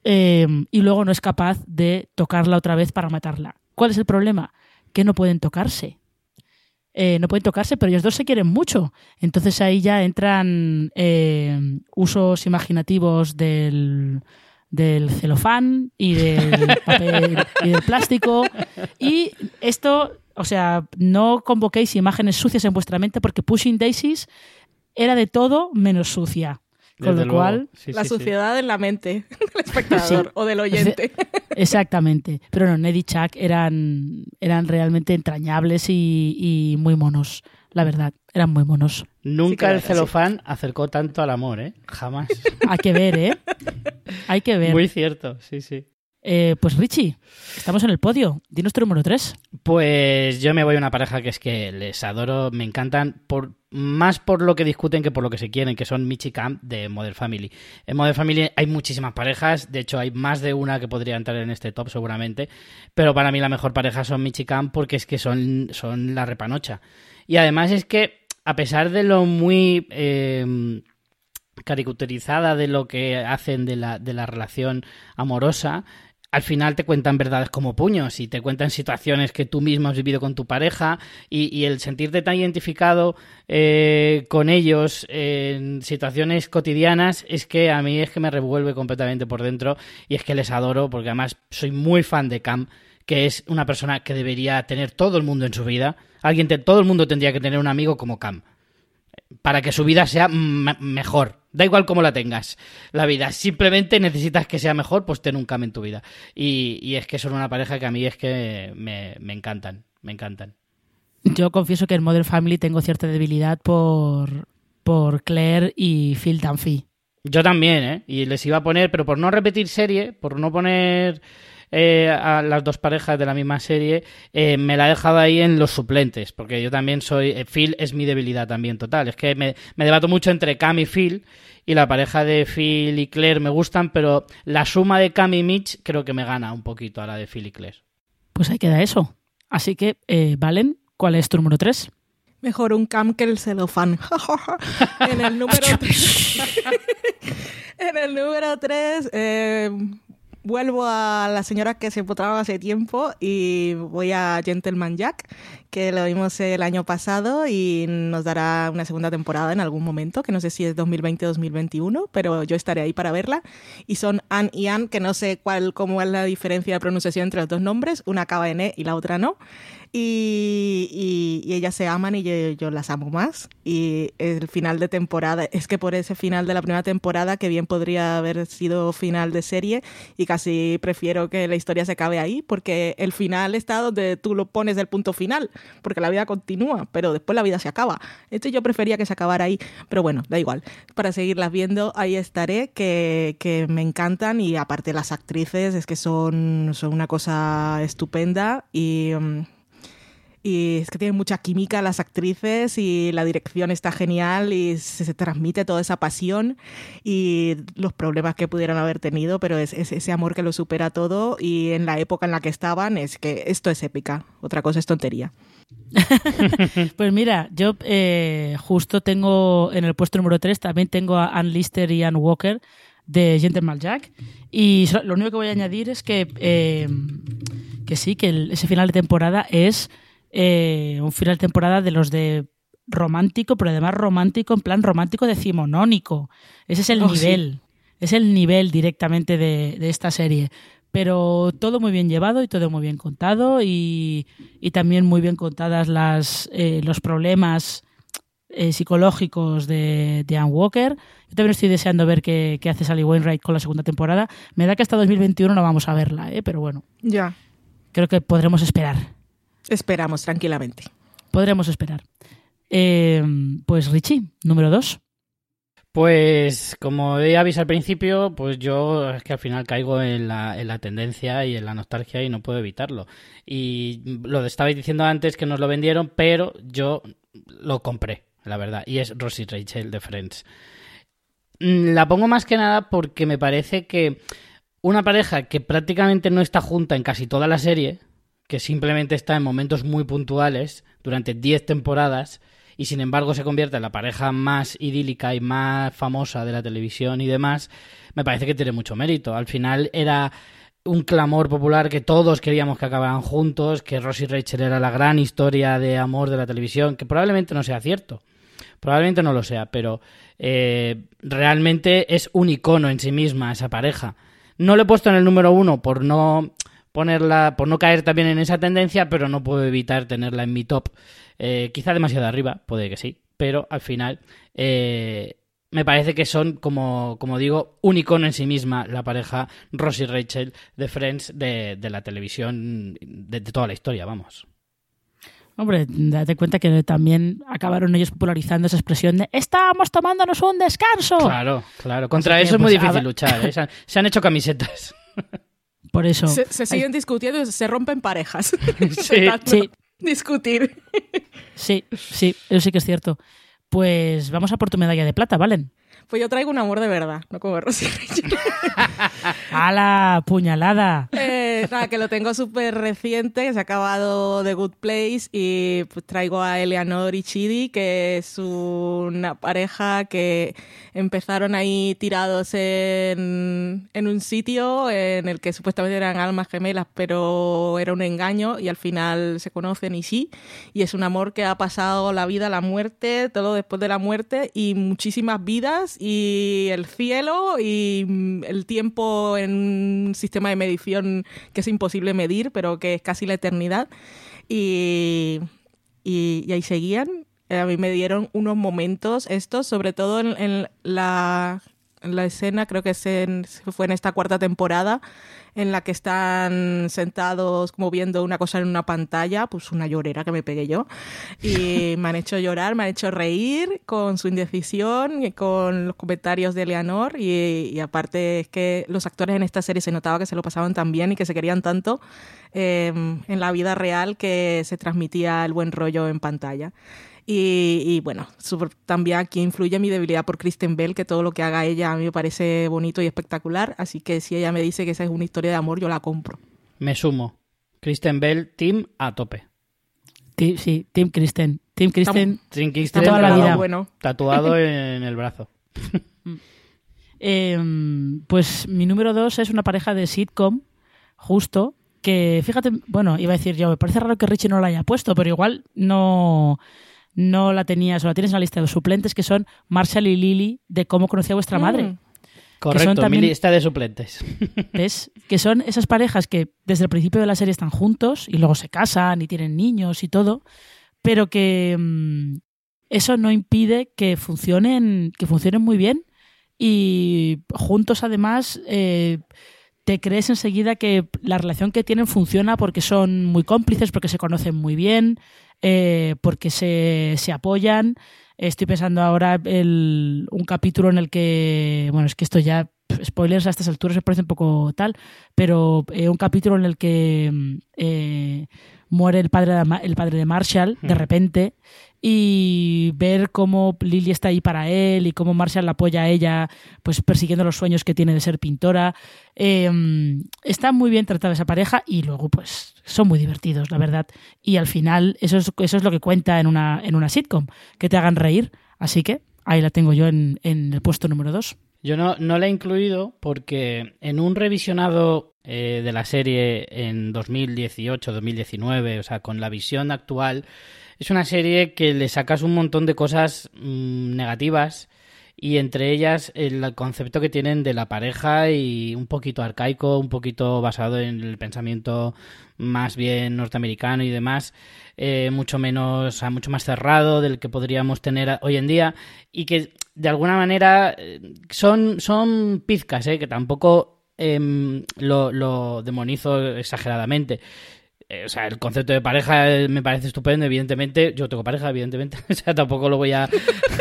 eh, y luego no es capaz de tocarla otra vez para matarla. ¿Cuál es el problema? Que no pueden tocarse. Eh, no pueden tocarse, pero ellos dos se quieren mucho. Entonces ahí ya entran eh, usos imaginativos del, del celofán y del papel y del plástico. Y esto, o sea, no convoquéis imágenes sucias en vuestra mente porque Pushing Daisies era de todo menos sucia. Con Desde lo cual, Sí, la sí, sí. suciedad en la mente del espectador Sí. o del oyente. exactamente. Pero no, Ned y Chuck eran, eran realmente entrañables y, y muy monos, la verdad. Eran muy monos. Nunca Sí el sí. celofán acercó tanto al amor, ¿eh? Jamás. Hay que ver, ¿eh? Hay que ver. Muy cierto, sí, sí. Eh, pues Richie, estamos en el podio. Dinos tu número 3. Pues yo me voy a una pareja que es que les adoro, me encantan, por, más por lo que discuten que por lo que se quieren, que son Michi Camp de Modern Family. En Modern Family hay muchísimas parejas, de hecho hay más de una que podría entrar en este top seguramente, pero para mí la mejor pareja son Michi Camp porque es que son, son la repanocha. Y además es que, a pesar de lo muy... Eh, caricaturizada de lo que hacen de la, de la relación amorosa, al final te cuentan verdades como puños y te cuentan situaciones que tú mismo has vivido con tu pareja y, y el sentirte tan identificado eh, con ellos en situaciones cotidianas es que a mí es que me revuelve completamente por dentro y es que les adoro porque además soy muy fan de Cam que es una persona que debería tener todo el mundo en su vida. Alguien, te, todo el mundo tendría que tener un amigo como Cam para que su vida sea mejor. Da igual cómo la tengas, la vida. Simplemente necesitas que sea mejor, pues ten un Cam en tu vida. Y, y es que son una pareja que a mí es que me, me, encantan, me encantan. Yo confieso que en Modern Family tengo cierta debilidad por, por Claire y Phil Dunphy. Yo también, ¿eh? Y les iba a poner, pero por no repetir serie, por no poner eh, a las dos parejas de la misma serie, eh, me la he dejado ahí en los suplentes, porque yo también soy. Eh, Phil es mi debilidad también total. Es que me, me, debato mucho entre Cam y Phil, y la pareja de Phil y Claire me gustan, pero la suma de Cam y Mitch creo que me gana un poquito a la de Phil y Claire. Pues ahí queda eso. Así que, eh, Valen, ¿cuál es tu número 3? Mejor un cam que el celofán. en el número 3. en el número 3, eh, vuelvo a la señora que se empotraba hace tiempo y voy a Gentleman Jack, que lo vimos el año pasado y nos dará una segunda temporada en algún momento, que no sé si es 2020 o 2021, pero yo estaré ahí para verla. Y son Anne y Anne, que no sé cuál, cómo es la diferencia de pronunciación entre los dos nombres, una acaba en E y la otra no. Y, y, y, ellas se aman y yo, yo, las amo más. Y el final de temporada, es que por ese final de la primera temporada, que bien podría haber sido final de serie, y casi prefiero que la historia se acabe ahí, porque el final está donde tú lo pones del punto final, porque la vida continúa, pero después la vida se acaba. Esto yo prefería que se acabara ahí, pero bueno, da igual. Para seguirlas viendo, ahí estaré, que, que me encantan, y aparte las actrices, es que son, son una cosa estupenda, y... Um, y es que tienen mucha química las actrices y la dirección está genial y se, transmite toda esa pasión y los problemas que pudieron haber tenido, pero es, es, ese amor que lo supera todo y en la época en la que estaban es que esto es épica, otra cosa es tontería. pues mira, yo eh, justo tengo en el puesto número 3 también tengo a Ann Lister y Ann Walker de Gentleman Jack y lo único que voy a añadir es que, eh, que sí, que ese final de temporada es eh, un final de temporada de los de romántico, pero además romántico en plan romántico decimonónico. Ese es el oh, nivel, sí. es el nivel directamente de, de, esta serie. Pero todo muy bien llevado y todo muy bien contado y, y también muy bien contadas las, eh, los problemas eh, psicológicos de, de Anne Walker. Yo también estoy deseando ver qué, qué hace Sally Wainwright con la segunda temporada. Me da que hasta 2021 no vamos a verla, ¿eh? pero bueno. Ya. Creo que podremos esperar. Esperamos tranquilamente. Podremos esperar. Eh, pues Richie, número dos. Pues como ya avisado al principio, pues yo es que al final caigo en la, en la, tendencia y en la nostalgia y no puedo evitarlo. Y lo estabais diciendo antes que nos lo vendieron, pero yo lo compré, la verdad. Y es Rosie Rachel de Friends. La pongo más que nada porque me parece que una pareja que prácticamente no está junta en casi toda la serie, que simplemente está en momentos muy puntuales durante 10 temporadas y sin embargo se convierte en la pareja más idílica y más famosa de la televisión y demás, me parece que tiene mucho mérito. Al final era un clamor popular que todos queríamos que acabaran juntos, que Ross y Rachel era la gran historia de amor de la televisión, que probablemente no sea cierto. Probablemente no lo sea, pero eh, realmente es un icono en sí misma esa pareja. No lo he puesto en el número uno por no ponerla, por no caer también en esa tendencia, pero no puedo evitar tenerla en mi top. Eh, quizá demasiado arriba, puede que sí, pero al final eh, me parece que son, como, como digo, un icono en sí misma la pareja Ross y Rachel de Friends de, de la televisión, de, de toda la historia, vamos. Hombre, date cuenta que también acabaron ellos popularizando esa expresión de ¡Estamos tomándonos un descanso! Claro, claro. Contra Así eso que, es muy difícil luchar. ¿eh? Se, han, se han hecho camisetas. Por eso. Se, se siguen discutiendo y se rompen parejas. Sí. Sí. Discutir. Sí, sí, eso sí que es cierto. Pues vamos a por tu medalla de plata, ¿valen? Pues yo traigo un amor de verdad, no como Rosy. ¡A la puñalada! Eh, nada, que lo tengo súper reciente, que se ha acabado The Good Place y pues traigo a Eleanor y Chidi, que es una pareja que empezaron ahí tirados en, en un sitio en el que supuestamente eran almas gemelas, pero era un engaño y al final se conocen y sí, y es un amor que ha pasado la vida, la muerte, todo después de la muerte y muchísimas vidas y el cielo y mm, el tiempo en un sistema de medición que es imposible medir, pero que es casi la eternidad. Y, y, ahí seguían. Eh, A mí me dieron unos momentos estos, sobre todo en, la, la escena, creo que es en- fue en esta cuarta temporada, en la que están sentados como viendo una cosa en una pantalla, pues una llorera que me pegué yo. Y me han hecho llorar, me han hecho reír con su indecisión y con los comentarios de Eleanor. Y, y aparte es que los actores en esta serie se notaba que se lo pasaban tan bien y que se querían tanto eh, en la vida real que se transmitía el buen rollo en pantalla. Y, y bueno, también aquí influye mi debilidad por Kristen Bell, que todo lo que haga ella a mí me parece bonito y espectacular. Así que si ella me dice que esa es una historia de amor, yo la compro. Me sumo. Kristen Bell, team a tope. Sí, Tim Kristen. Tim Kristen. Tim Está Kristen toda la tatuado- vida. Bueno, Tatuado en el brazo. Eh, pues mi número dos es una pareja de sitcom, justo, que fíjate, bueno, iba a decir yo, me parece raro que Richie no la haya puesto, pero igual no, no la tenías o la tienes en la lista de los suplentes, que son Marshall y Lily de cómo conocía vuestra madre. Mm. Correcto, también- mi lista de suplentes. ¿Ves? Que son esas parejas que desde el principio de la serie están juntos y luego se casan y tienen niños y todo, pero que mm, eso no impide que funcionen, que funcionen muy bien y juntos además eh, te crees enseguida que la relación que tienen funciona porque son muy cómplices, porque se conocen muy bien, eh, porque se, se apoyan. Estoy pensando ahora el, un capítulo en el que, bueno, es que esto ya, spoilers a estas alturas me parece un poco tal, pero eh, un capítulo en el que mm, eh, muere el padre de, el padre de Marshall de Mm. repente y ver cómo Lily está ahí para él y cómo Marshall la apoya a ella, pues persiguiendo los sueños que tiene de ser pintora. Eh, está muy bien tratada esa pareja y luego pues son muy divertidos, la verdad. Y al final eso es, eso es lo que cuenta en una, en una sitcom, que te hagan reír. Así que ahí la tengo yo en, en el puesto número dos. Yo no, no la he incluido porque en un revisionado eh, de la serie en 2018-2019, o sea, con la visión actual, es una serie que le sacas un montón de cosas mm, negativas y entre ellas el concepto que tienen de la pareja y un poquito arcaico, un poquito basado en el pensamiento más bien norteamericano y demás, eh, mucho menos, mucho más cerrado del que podríamos tener hoy en día y que de alguna manera eh, son, son pizcas, eh, que tampoco em, lo, lo demonizo exageradamente. Eh, o sea, el concepto de pareja eh, me parece estupendo, evidentemente. Yo tengo pareja, evidentemente. O sea, tampoco lo voy a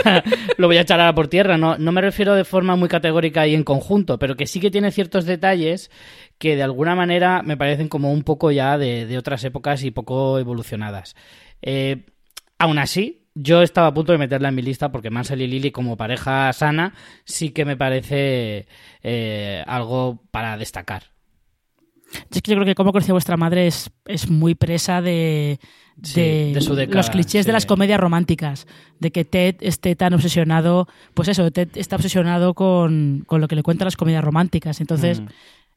lo voy a echar a por tierra. No, no me refiero de forma muy categórica y en conjunto, pero que sí que tiene ciertos detalles que de alguna manera me parecen como un poco ya de, otras épocas y poco evolucionadas. Eh, aún así, yo estaba a punto de meterla en mi lista porque Mansell y Lily como pareja sana sí que me parece eh, algo para destacar. Es que yo creo que como conocía vuestra madre es, es muy presa de, Sí, de, de su década, los clichés de las comedias románticas. De que Ted esté tan obsesionado, pues eso, Ted está obsesionado con, con lo que le cuentan las comedias románticas. Entonces, Mm.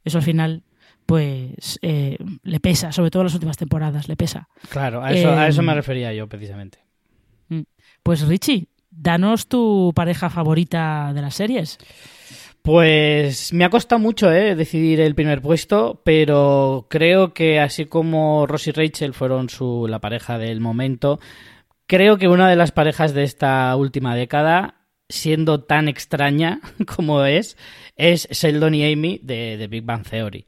eso al final, pues eh, le pesa, sobre todo en las últimas temporadas, le pesa. Claro, a eso, a eso me refería yo precisamente. Pues Richie, danos tu pareja favorita de las series. Pues me ha costado mucho eh, decidir el primer puesto, pero creo que así como Ross y Rachel fueron su, la pareja del momento, creo que una de las parejas de esta última década, siendo tan extraña como es, es Sheldon y Amy de, de Big Bang Theory.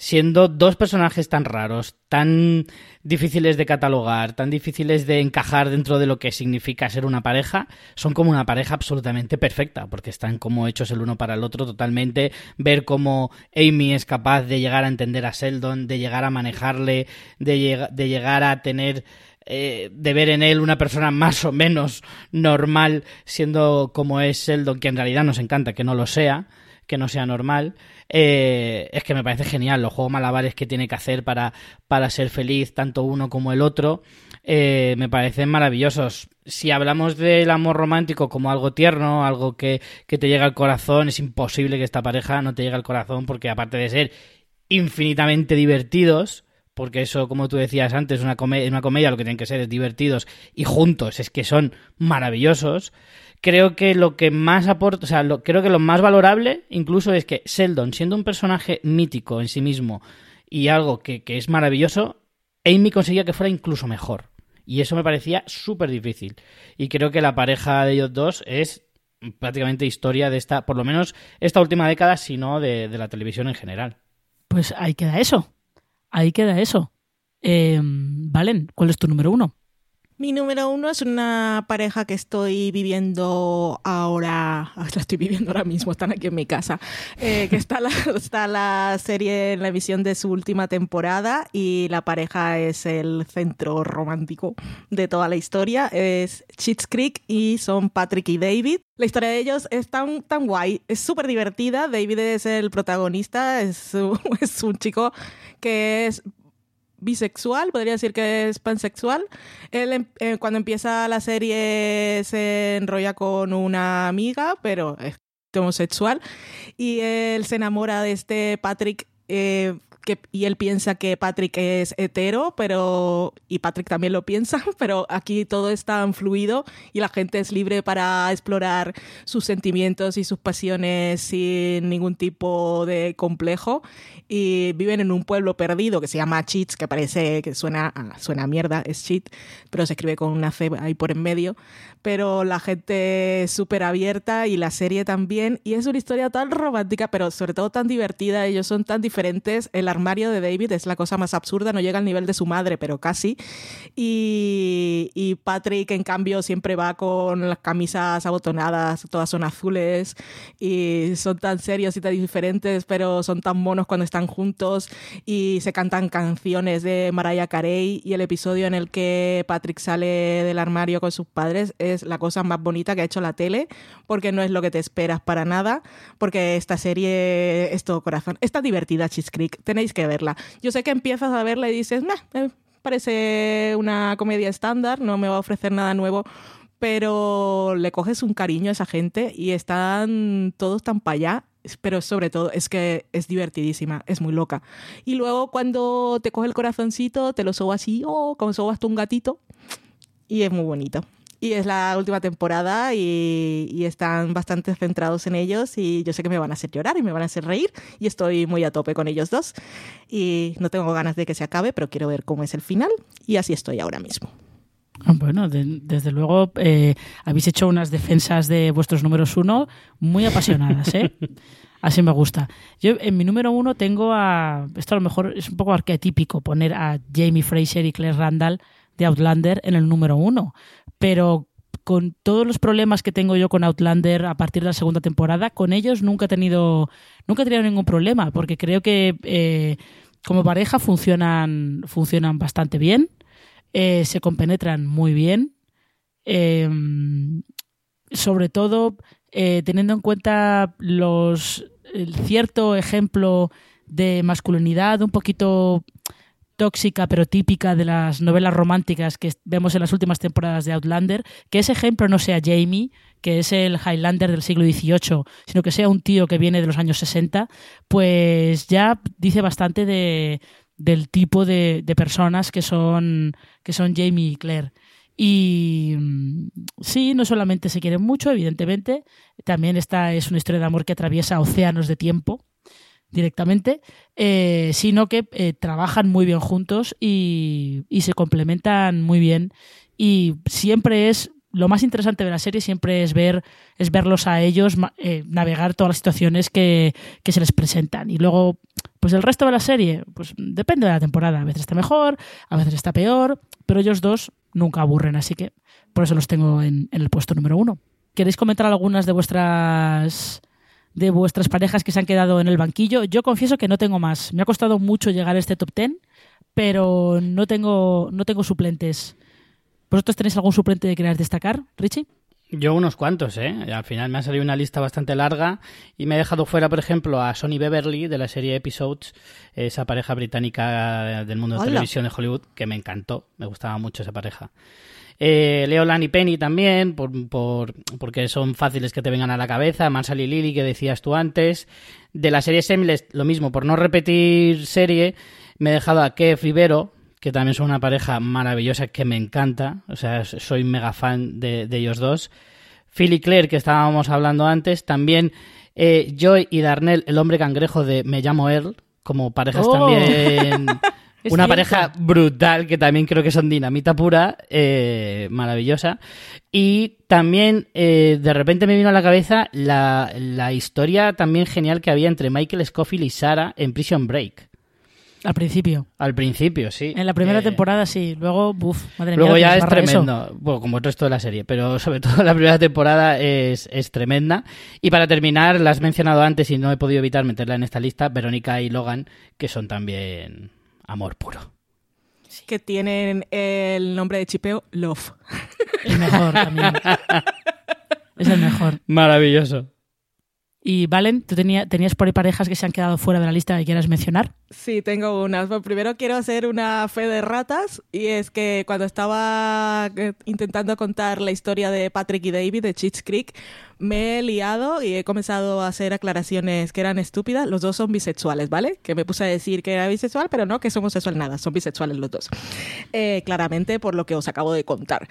Siendo dos personajes tan raros, tan difíciles de catalogar, tan difíciles de encajar dentro de lo que significa ser una pareja, son como una pareja absolutamente perfecta, porque están como hechos el uno para el otro totalmente, ver cómo Amy es capaz de llegar a entender a Sheldon, de llegar a manejarle, de, llegar a tener eh, de ver en él una persona más o menos normal, siendo como es Sheldon, que en realidad nos encanta que no lo sea, que no sea normal. Eh, es que me parece genial los juegos malabares que tiene que hacer para, para ser feliz, tanto uno como el otro. Eh, me parecen maravillosos. Si hablamos del amor romántico como algo tierno, algo que, que te llega al corazón, es imposible que esta pareja no te llegue al corazón porque aparte de ser infinitamente divertidos, porque eso, como tú decías antes, una, comedia, una comedia lo que tienen que ser es divertidos y juntos es que son maravillosos. Creo que lo que más aporta, o sea, lo, creo que lo más valorable incluso es que Sheldon, siendo un personaje mítico en sí mismo y algo que, es maravilloso, Amy conseguía que fuera incluso mejor. Y eso me parecía súper difícil. Y creo que la pareja de ellos dos es prácticamente historia de esta, por lo menos esta última década, si no de, la televisión en general. Pues ahí queda eso. Ahí queda eso. Eh, Valen, ¿cuál es tu número uno? Mi número uno es una pareja que estoy viviendo ahora, la estoy viviendo ahora mismo, están aquí en mi casa, eh, que está la, está la serie en la emisión de su última temporada y la pareja es el centro romántico de toda la historia, es Cheats Creek y son Patrick y David. La historia de ellos es tan, tan guay, es súper divertida, David es el protagonista, es, es un chico que es bisexual, podría decir que es pansexual. Él eh, cuando empieza la serie se enrolla con una amiga, pero es homosexual. Y él se enamora de este Patrick. Eh, que, y él piensa que Patrick es hetero, pero y Patrick también lo piensa, pero aquí todo es tan fluido y la gente es libre para explorar sus sentimientos y sus pasiones sin ningún tipo de complejo y viven en un pueblo perdido que se llama Cheats, que parece que suena a, suena a mierda, es cheat, pero se escribe con una C ahí por en medio. Pero la gente es súper abierta y la serie también. Y es una historia tan romántica, pero sobre todo tan divertida. Ellos son tan diferentes. El armario de David es la cosa más absurda, no llega al nivel de su madre, pero casi. Y, Patrick, en cambio, siempre va con las camisas abotonadas, todas son azules y son tan serios y tan diferentes, pero son tan monos cuando están juntos y se cantan canciones de Mariah Carey y el episodio en el que Patrick sale del armario con sus padres es la cosa más bonita que ha hecho la tele porque no es lo que te esperas para nada porque esta serie es todo corazón. Está divertida Cheese Creek, tenéis que verla. Yo sé que empiezas a verla y dices, nah, eh, parece una comedia estándar, no me va a ofrecer nada nuevo pero le coges un cariño a esa gente y están todos tan para allá pero sobre todo es que es divertidísima, es muy loca. Y luego cuando te coge el corazoncito, te lo soba así, oh, como sobas tú un gatito, y es muy bonito. Y es la última temporada y, y, están bastante centrados en ellos y yo sé que me van a hacer llorar y me van a hacer reír y estoy muy a tope con ellos dos. Y no tengo ganas de que se acabe, pero quiero ver cómo es el final y así estoy ahora mismo. Bueno, de, desde luego eh, habéis hecho unas defensas de vuestros números uno muy apasionadas, ¿eh? Así me gusta. Yo en mi número uno tengo a. Esto a lo mejor es un poco arquetípico poner a Jamie Fraser y Claire Randall de Outlander en el número uno. Pero con todos los problemas que tengo yo con Outlander a partir de la segunda temporada, con ellos nunca he tenido, nunca he tenido ningún problema, porque creo que eh, como pareja funcionan, funcionan bastante bien eh, se compenetran muy bien. Eh, sobre todo eh, teniendo en cuenta los el cierto ejemplo de masculinidad un poquito tóxica pero típica de las novelas románticas que vemos en las últimas temporadas de Outlander, que ese ejemplo no sea Jamie, que es el Highlander del siglo XVIII, sino que sea un tío que viene de los años 60, pues ya dice bastante de, del tipo de, de, personas que son, que son Jamie y Claire. Y mm, sí, no solamente se quieren mucho, evidentemente, también esta es una historia de amor que atraviesa océanos de tiempo directamente, eh, sino que eh, trabajan muy bien juntos y, se complementan muy bien. Y siempre es lo más interesante de la serie siempre es ver es verlos a ellos eh, navegar todas las situaciones que, que se les presentan. Y luego pues el resto de la serie pues depende de la temporada. A veces está mejor a veces está peor pero ellos dos nunca aburren así que por eso los tengo en, en el puesto número uno. Queréis comentar algunas de vuestras de vuestras parejas que se han quedado en el banquillo yo confieso que no tengo más me ha costado mucho llegar a este top 10 pero no tengo no tengo suplentes ¿Vosotros tenéis algún suplente que queráis destacar, Richie? Yo unos cuantos, ¿eh? Al final me ha salido una lista bastante larga y me he dejado fuera, por ejemplo, a Sonny Beverly de la serie Episodes, esa pareja británica del mundo de Hola. televisión de Hollywood, que me encantó, me gustaba mucho esa pareja. Eh, Leolan y Penny también, por, por- porque son fáciles que te vengan a la cabeza. Mansell y Lily, que decías tú antes. De la serie Shameless, lo mismo, por no repetir serie, me he dejado a Kev y Vero, que también son una pareja maravillosa que me encanta. O sea, soy mega fan de, de ellos dos. Phil y Claire, que estábamos hablando antes. También eh, Joy y Darnell, el hombre cangrejo de Me llamo Earl, como parejas Oh. también. Es una cierto. pareja brutal, que también creo que son dinamita pura, eh, maravillosa. Y también, eh, de repente me vino a la cabeza la, la historia también genial que había entre Michael Scofield y Sarah en Prison Break. Al principio. Al principio, sí. En la primera Eh, temporada sí, luego, buf, madre Luego mía. ya es desbarra eso. tremendo, bueno, como el resto de la serie, pero sobre todo la primera temporada es, es tremenda. Y para terminar, la has mencionado antes y no he podido evitar meterla en esta lista, Verónica y Logan, que son también amor puro. Que tienen el nombre de chipeo Love. El mejor también. es el mejor. Maravilloso. Y Valen, ¿tú tenía- tenías por ahí parejas que se han quedado fuera de la lista que quieras mencionar? Sí, tengo unas. Primero quiero hacer una fe de ratas y es que cuando estaba eh, intentando contar la historia de Patrick y David de Cheats Creek, me he liado y he comenzado a hacer aclaraciones que eran estúpidas. Los dos son bisexuales, ¿vale? Que me puse a decir que era bisexual, pero no que es homosexual nada, son bisexuales los dos. Eh, claramente por lo que os acabo de contar.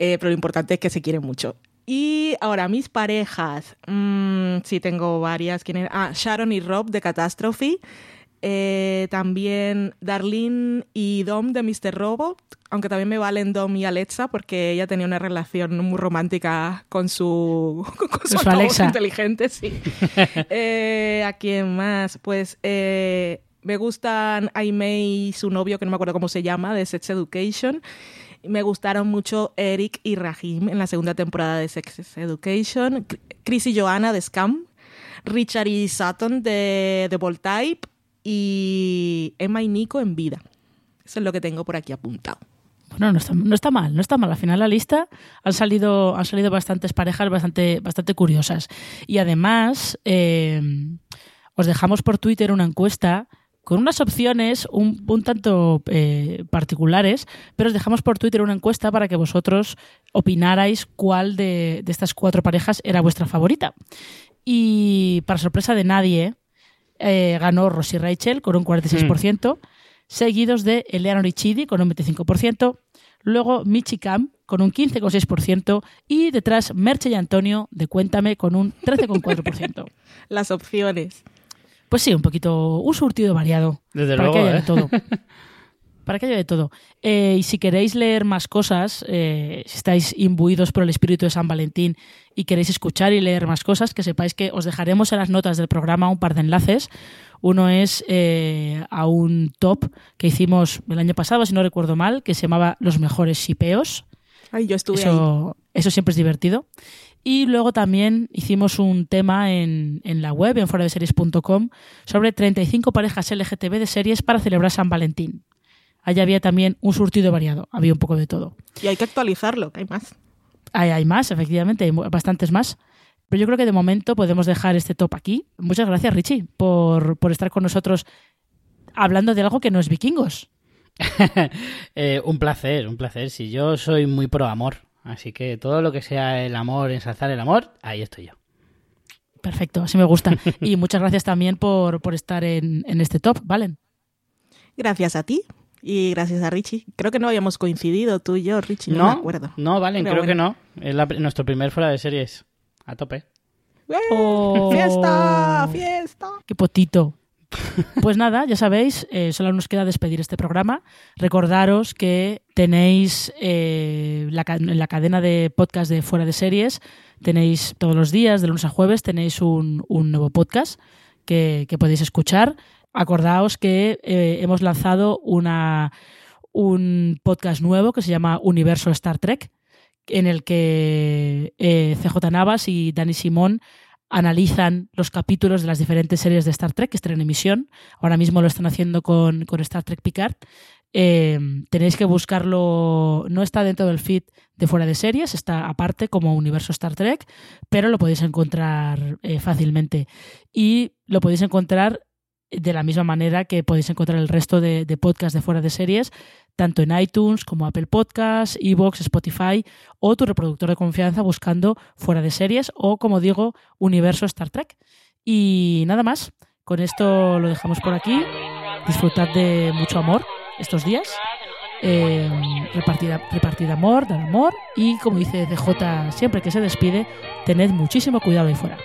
Eh, pero lo importante es que se quieren mucho. Y ahora, mis parejas. Mm, sí, tengo varias. ¿Quién era? Ah, Sharon y Rob de Catastrophe. Eh, también Darlene y Dom de Mr. Robot, aunque también me valen Dom y Alexa porque ella tenía una relación muy romántica con su, con su, su Alexa. inteligente. Sí. Eh, ¿A quién más? Pues eh, me gustan Aimee y su novio, que no me acuerdo cómo se llama, de Sex Education. Me gustaron mucho Eric y Rahim en la segunda temporada de Sex Education. Chris y Joanna de Scam. Richard y Sutton de The Voltype. Y Emma y Nico en vida. Eso es lo que tengo por aquí apuntado. Bueno, no está, mal, no está mal. Al final la lista han salido, han salido bastantes parejas bastante, bastante curiosas. Y además, eh, os dejamos por Twitter una encuesta con unas opciones un, un tanto eh, particulares, pero os dejamos por Twitter una encuesta para que vosotros opinarais cuál de, de estas cuatro parejas era vuestra favorita. Y para sorpresa de nadie, eh, ganó Rosy Rachel con un 46%, seguidos de Eleanor y Chidi con un 25%, luego Michi Cam con un 15,6% y detrás Merche y Antonio de Cuéntame con un 13,4%. Las opciones. Pues sí, un poquito, un surtido variado. Desde para luego, que haya ¿eh? de todo. Para que haya de todo. Eh, y si queréis leer más cosas, eh, si estáis imbuidos por el espíritu de San Valentín y queréis escuchar y leer más cosas, que sepáis que os dejaremos en las notas del programa un par de enlaces. Uno es eh, a un top que hicimos el año pasado, si no recuerdo mal, que se llamaba Los mejores shipeos. Ay, yo estuve ahí. Eso siempre es divertido. Y luego también hicimos un tema en, en la web, en foradeseries.com, sobre 35 parejas LGTB de series para celebrar San Valentín. Allá había también un surtido variado, había un poco de todo. Y hay que actualizarlo, que hay más. Hay, hay más, efectivamente, hay bastantes más. Pero yo creo que de momento podemos dejar este top aquí. Muchas gracias, Richie, por, por estar con nosotros hablando de algo que no es vikingos. Eh, un placer, un placer. Si yo soy muy pro amor, así que todo lo que sea el amor, ensalzar el amor, ahí estoy yo. Perfecto, así me gusta. Y muchas gracias también por, por estar en, en este top, ¿valen? Gracias a ti y gracias a Richie. Creo que no habíamos coincidido tú y yo, Richie, no, No, me acuerdo. no, vale, Pero creo que no. Es la- nuestro primer fuera de series. A tope. ¡Eh! Oh. ¡Fiesta! ¡Fiesta! ¡Qué potito! Pues nada, ya sabéis, eh, solo nos queda despedir este programa. Recordaros que tenéis eh, la, la cadena de podcast de Fuera de Series, tenéis todos los días, de lunes a jueves, tenéis un, un nuevo podcast que, que podéis escuchar. Acordaos que eh, hemos lanzado una, un podcast nuevo que se llama Universo Star Trek, en el que eh, CJ Navas y Dani Simón analizan los capítulos de las diferentes series de Star Trek que están en emisión. Ahora mismo lo están haciendo con, con Star Trek Picard. Eh, tenéis que buscarlo, no está dentro del feed de fuera de series, está aparte como universo Star Trek, pero lo podéis encontrar eh, fácilmente. Y lo podéis encontrar de la misma manera que podéis encontrar el resto de, podcasts de fuera de series, tanto en iTunes como Apple Podcasts, Evox, Spotify o tu reproductor de confianza buscando fuera de series o, como digo, universo Star Trek. Y nada más, con esto lo dejamos por aquí. Disfrutad de mucho amor estos días. Eh, repartid, repartid amor, dar amor y como dice DJ siempre que se despide, tened muchísimo cuidado ahí fuera.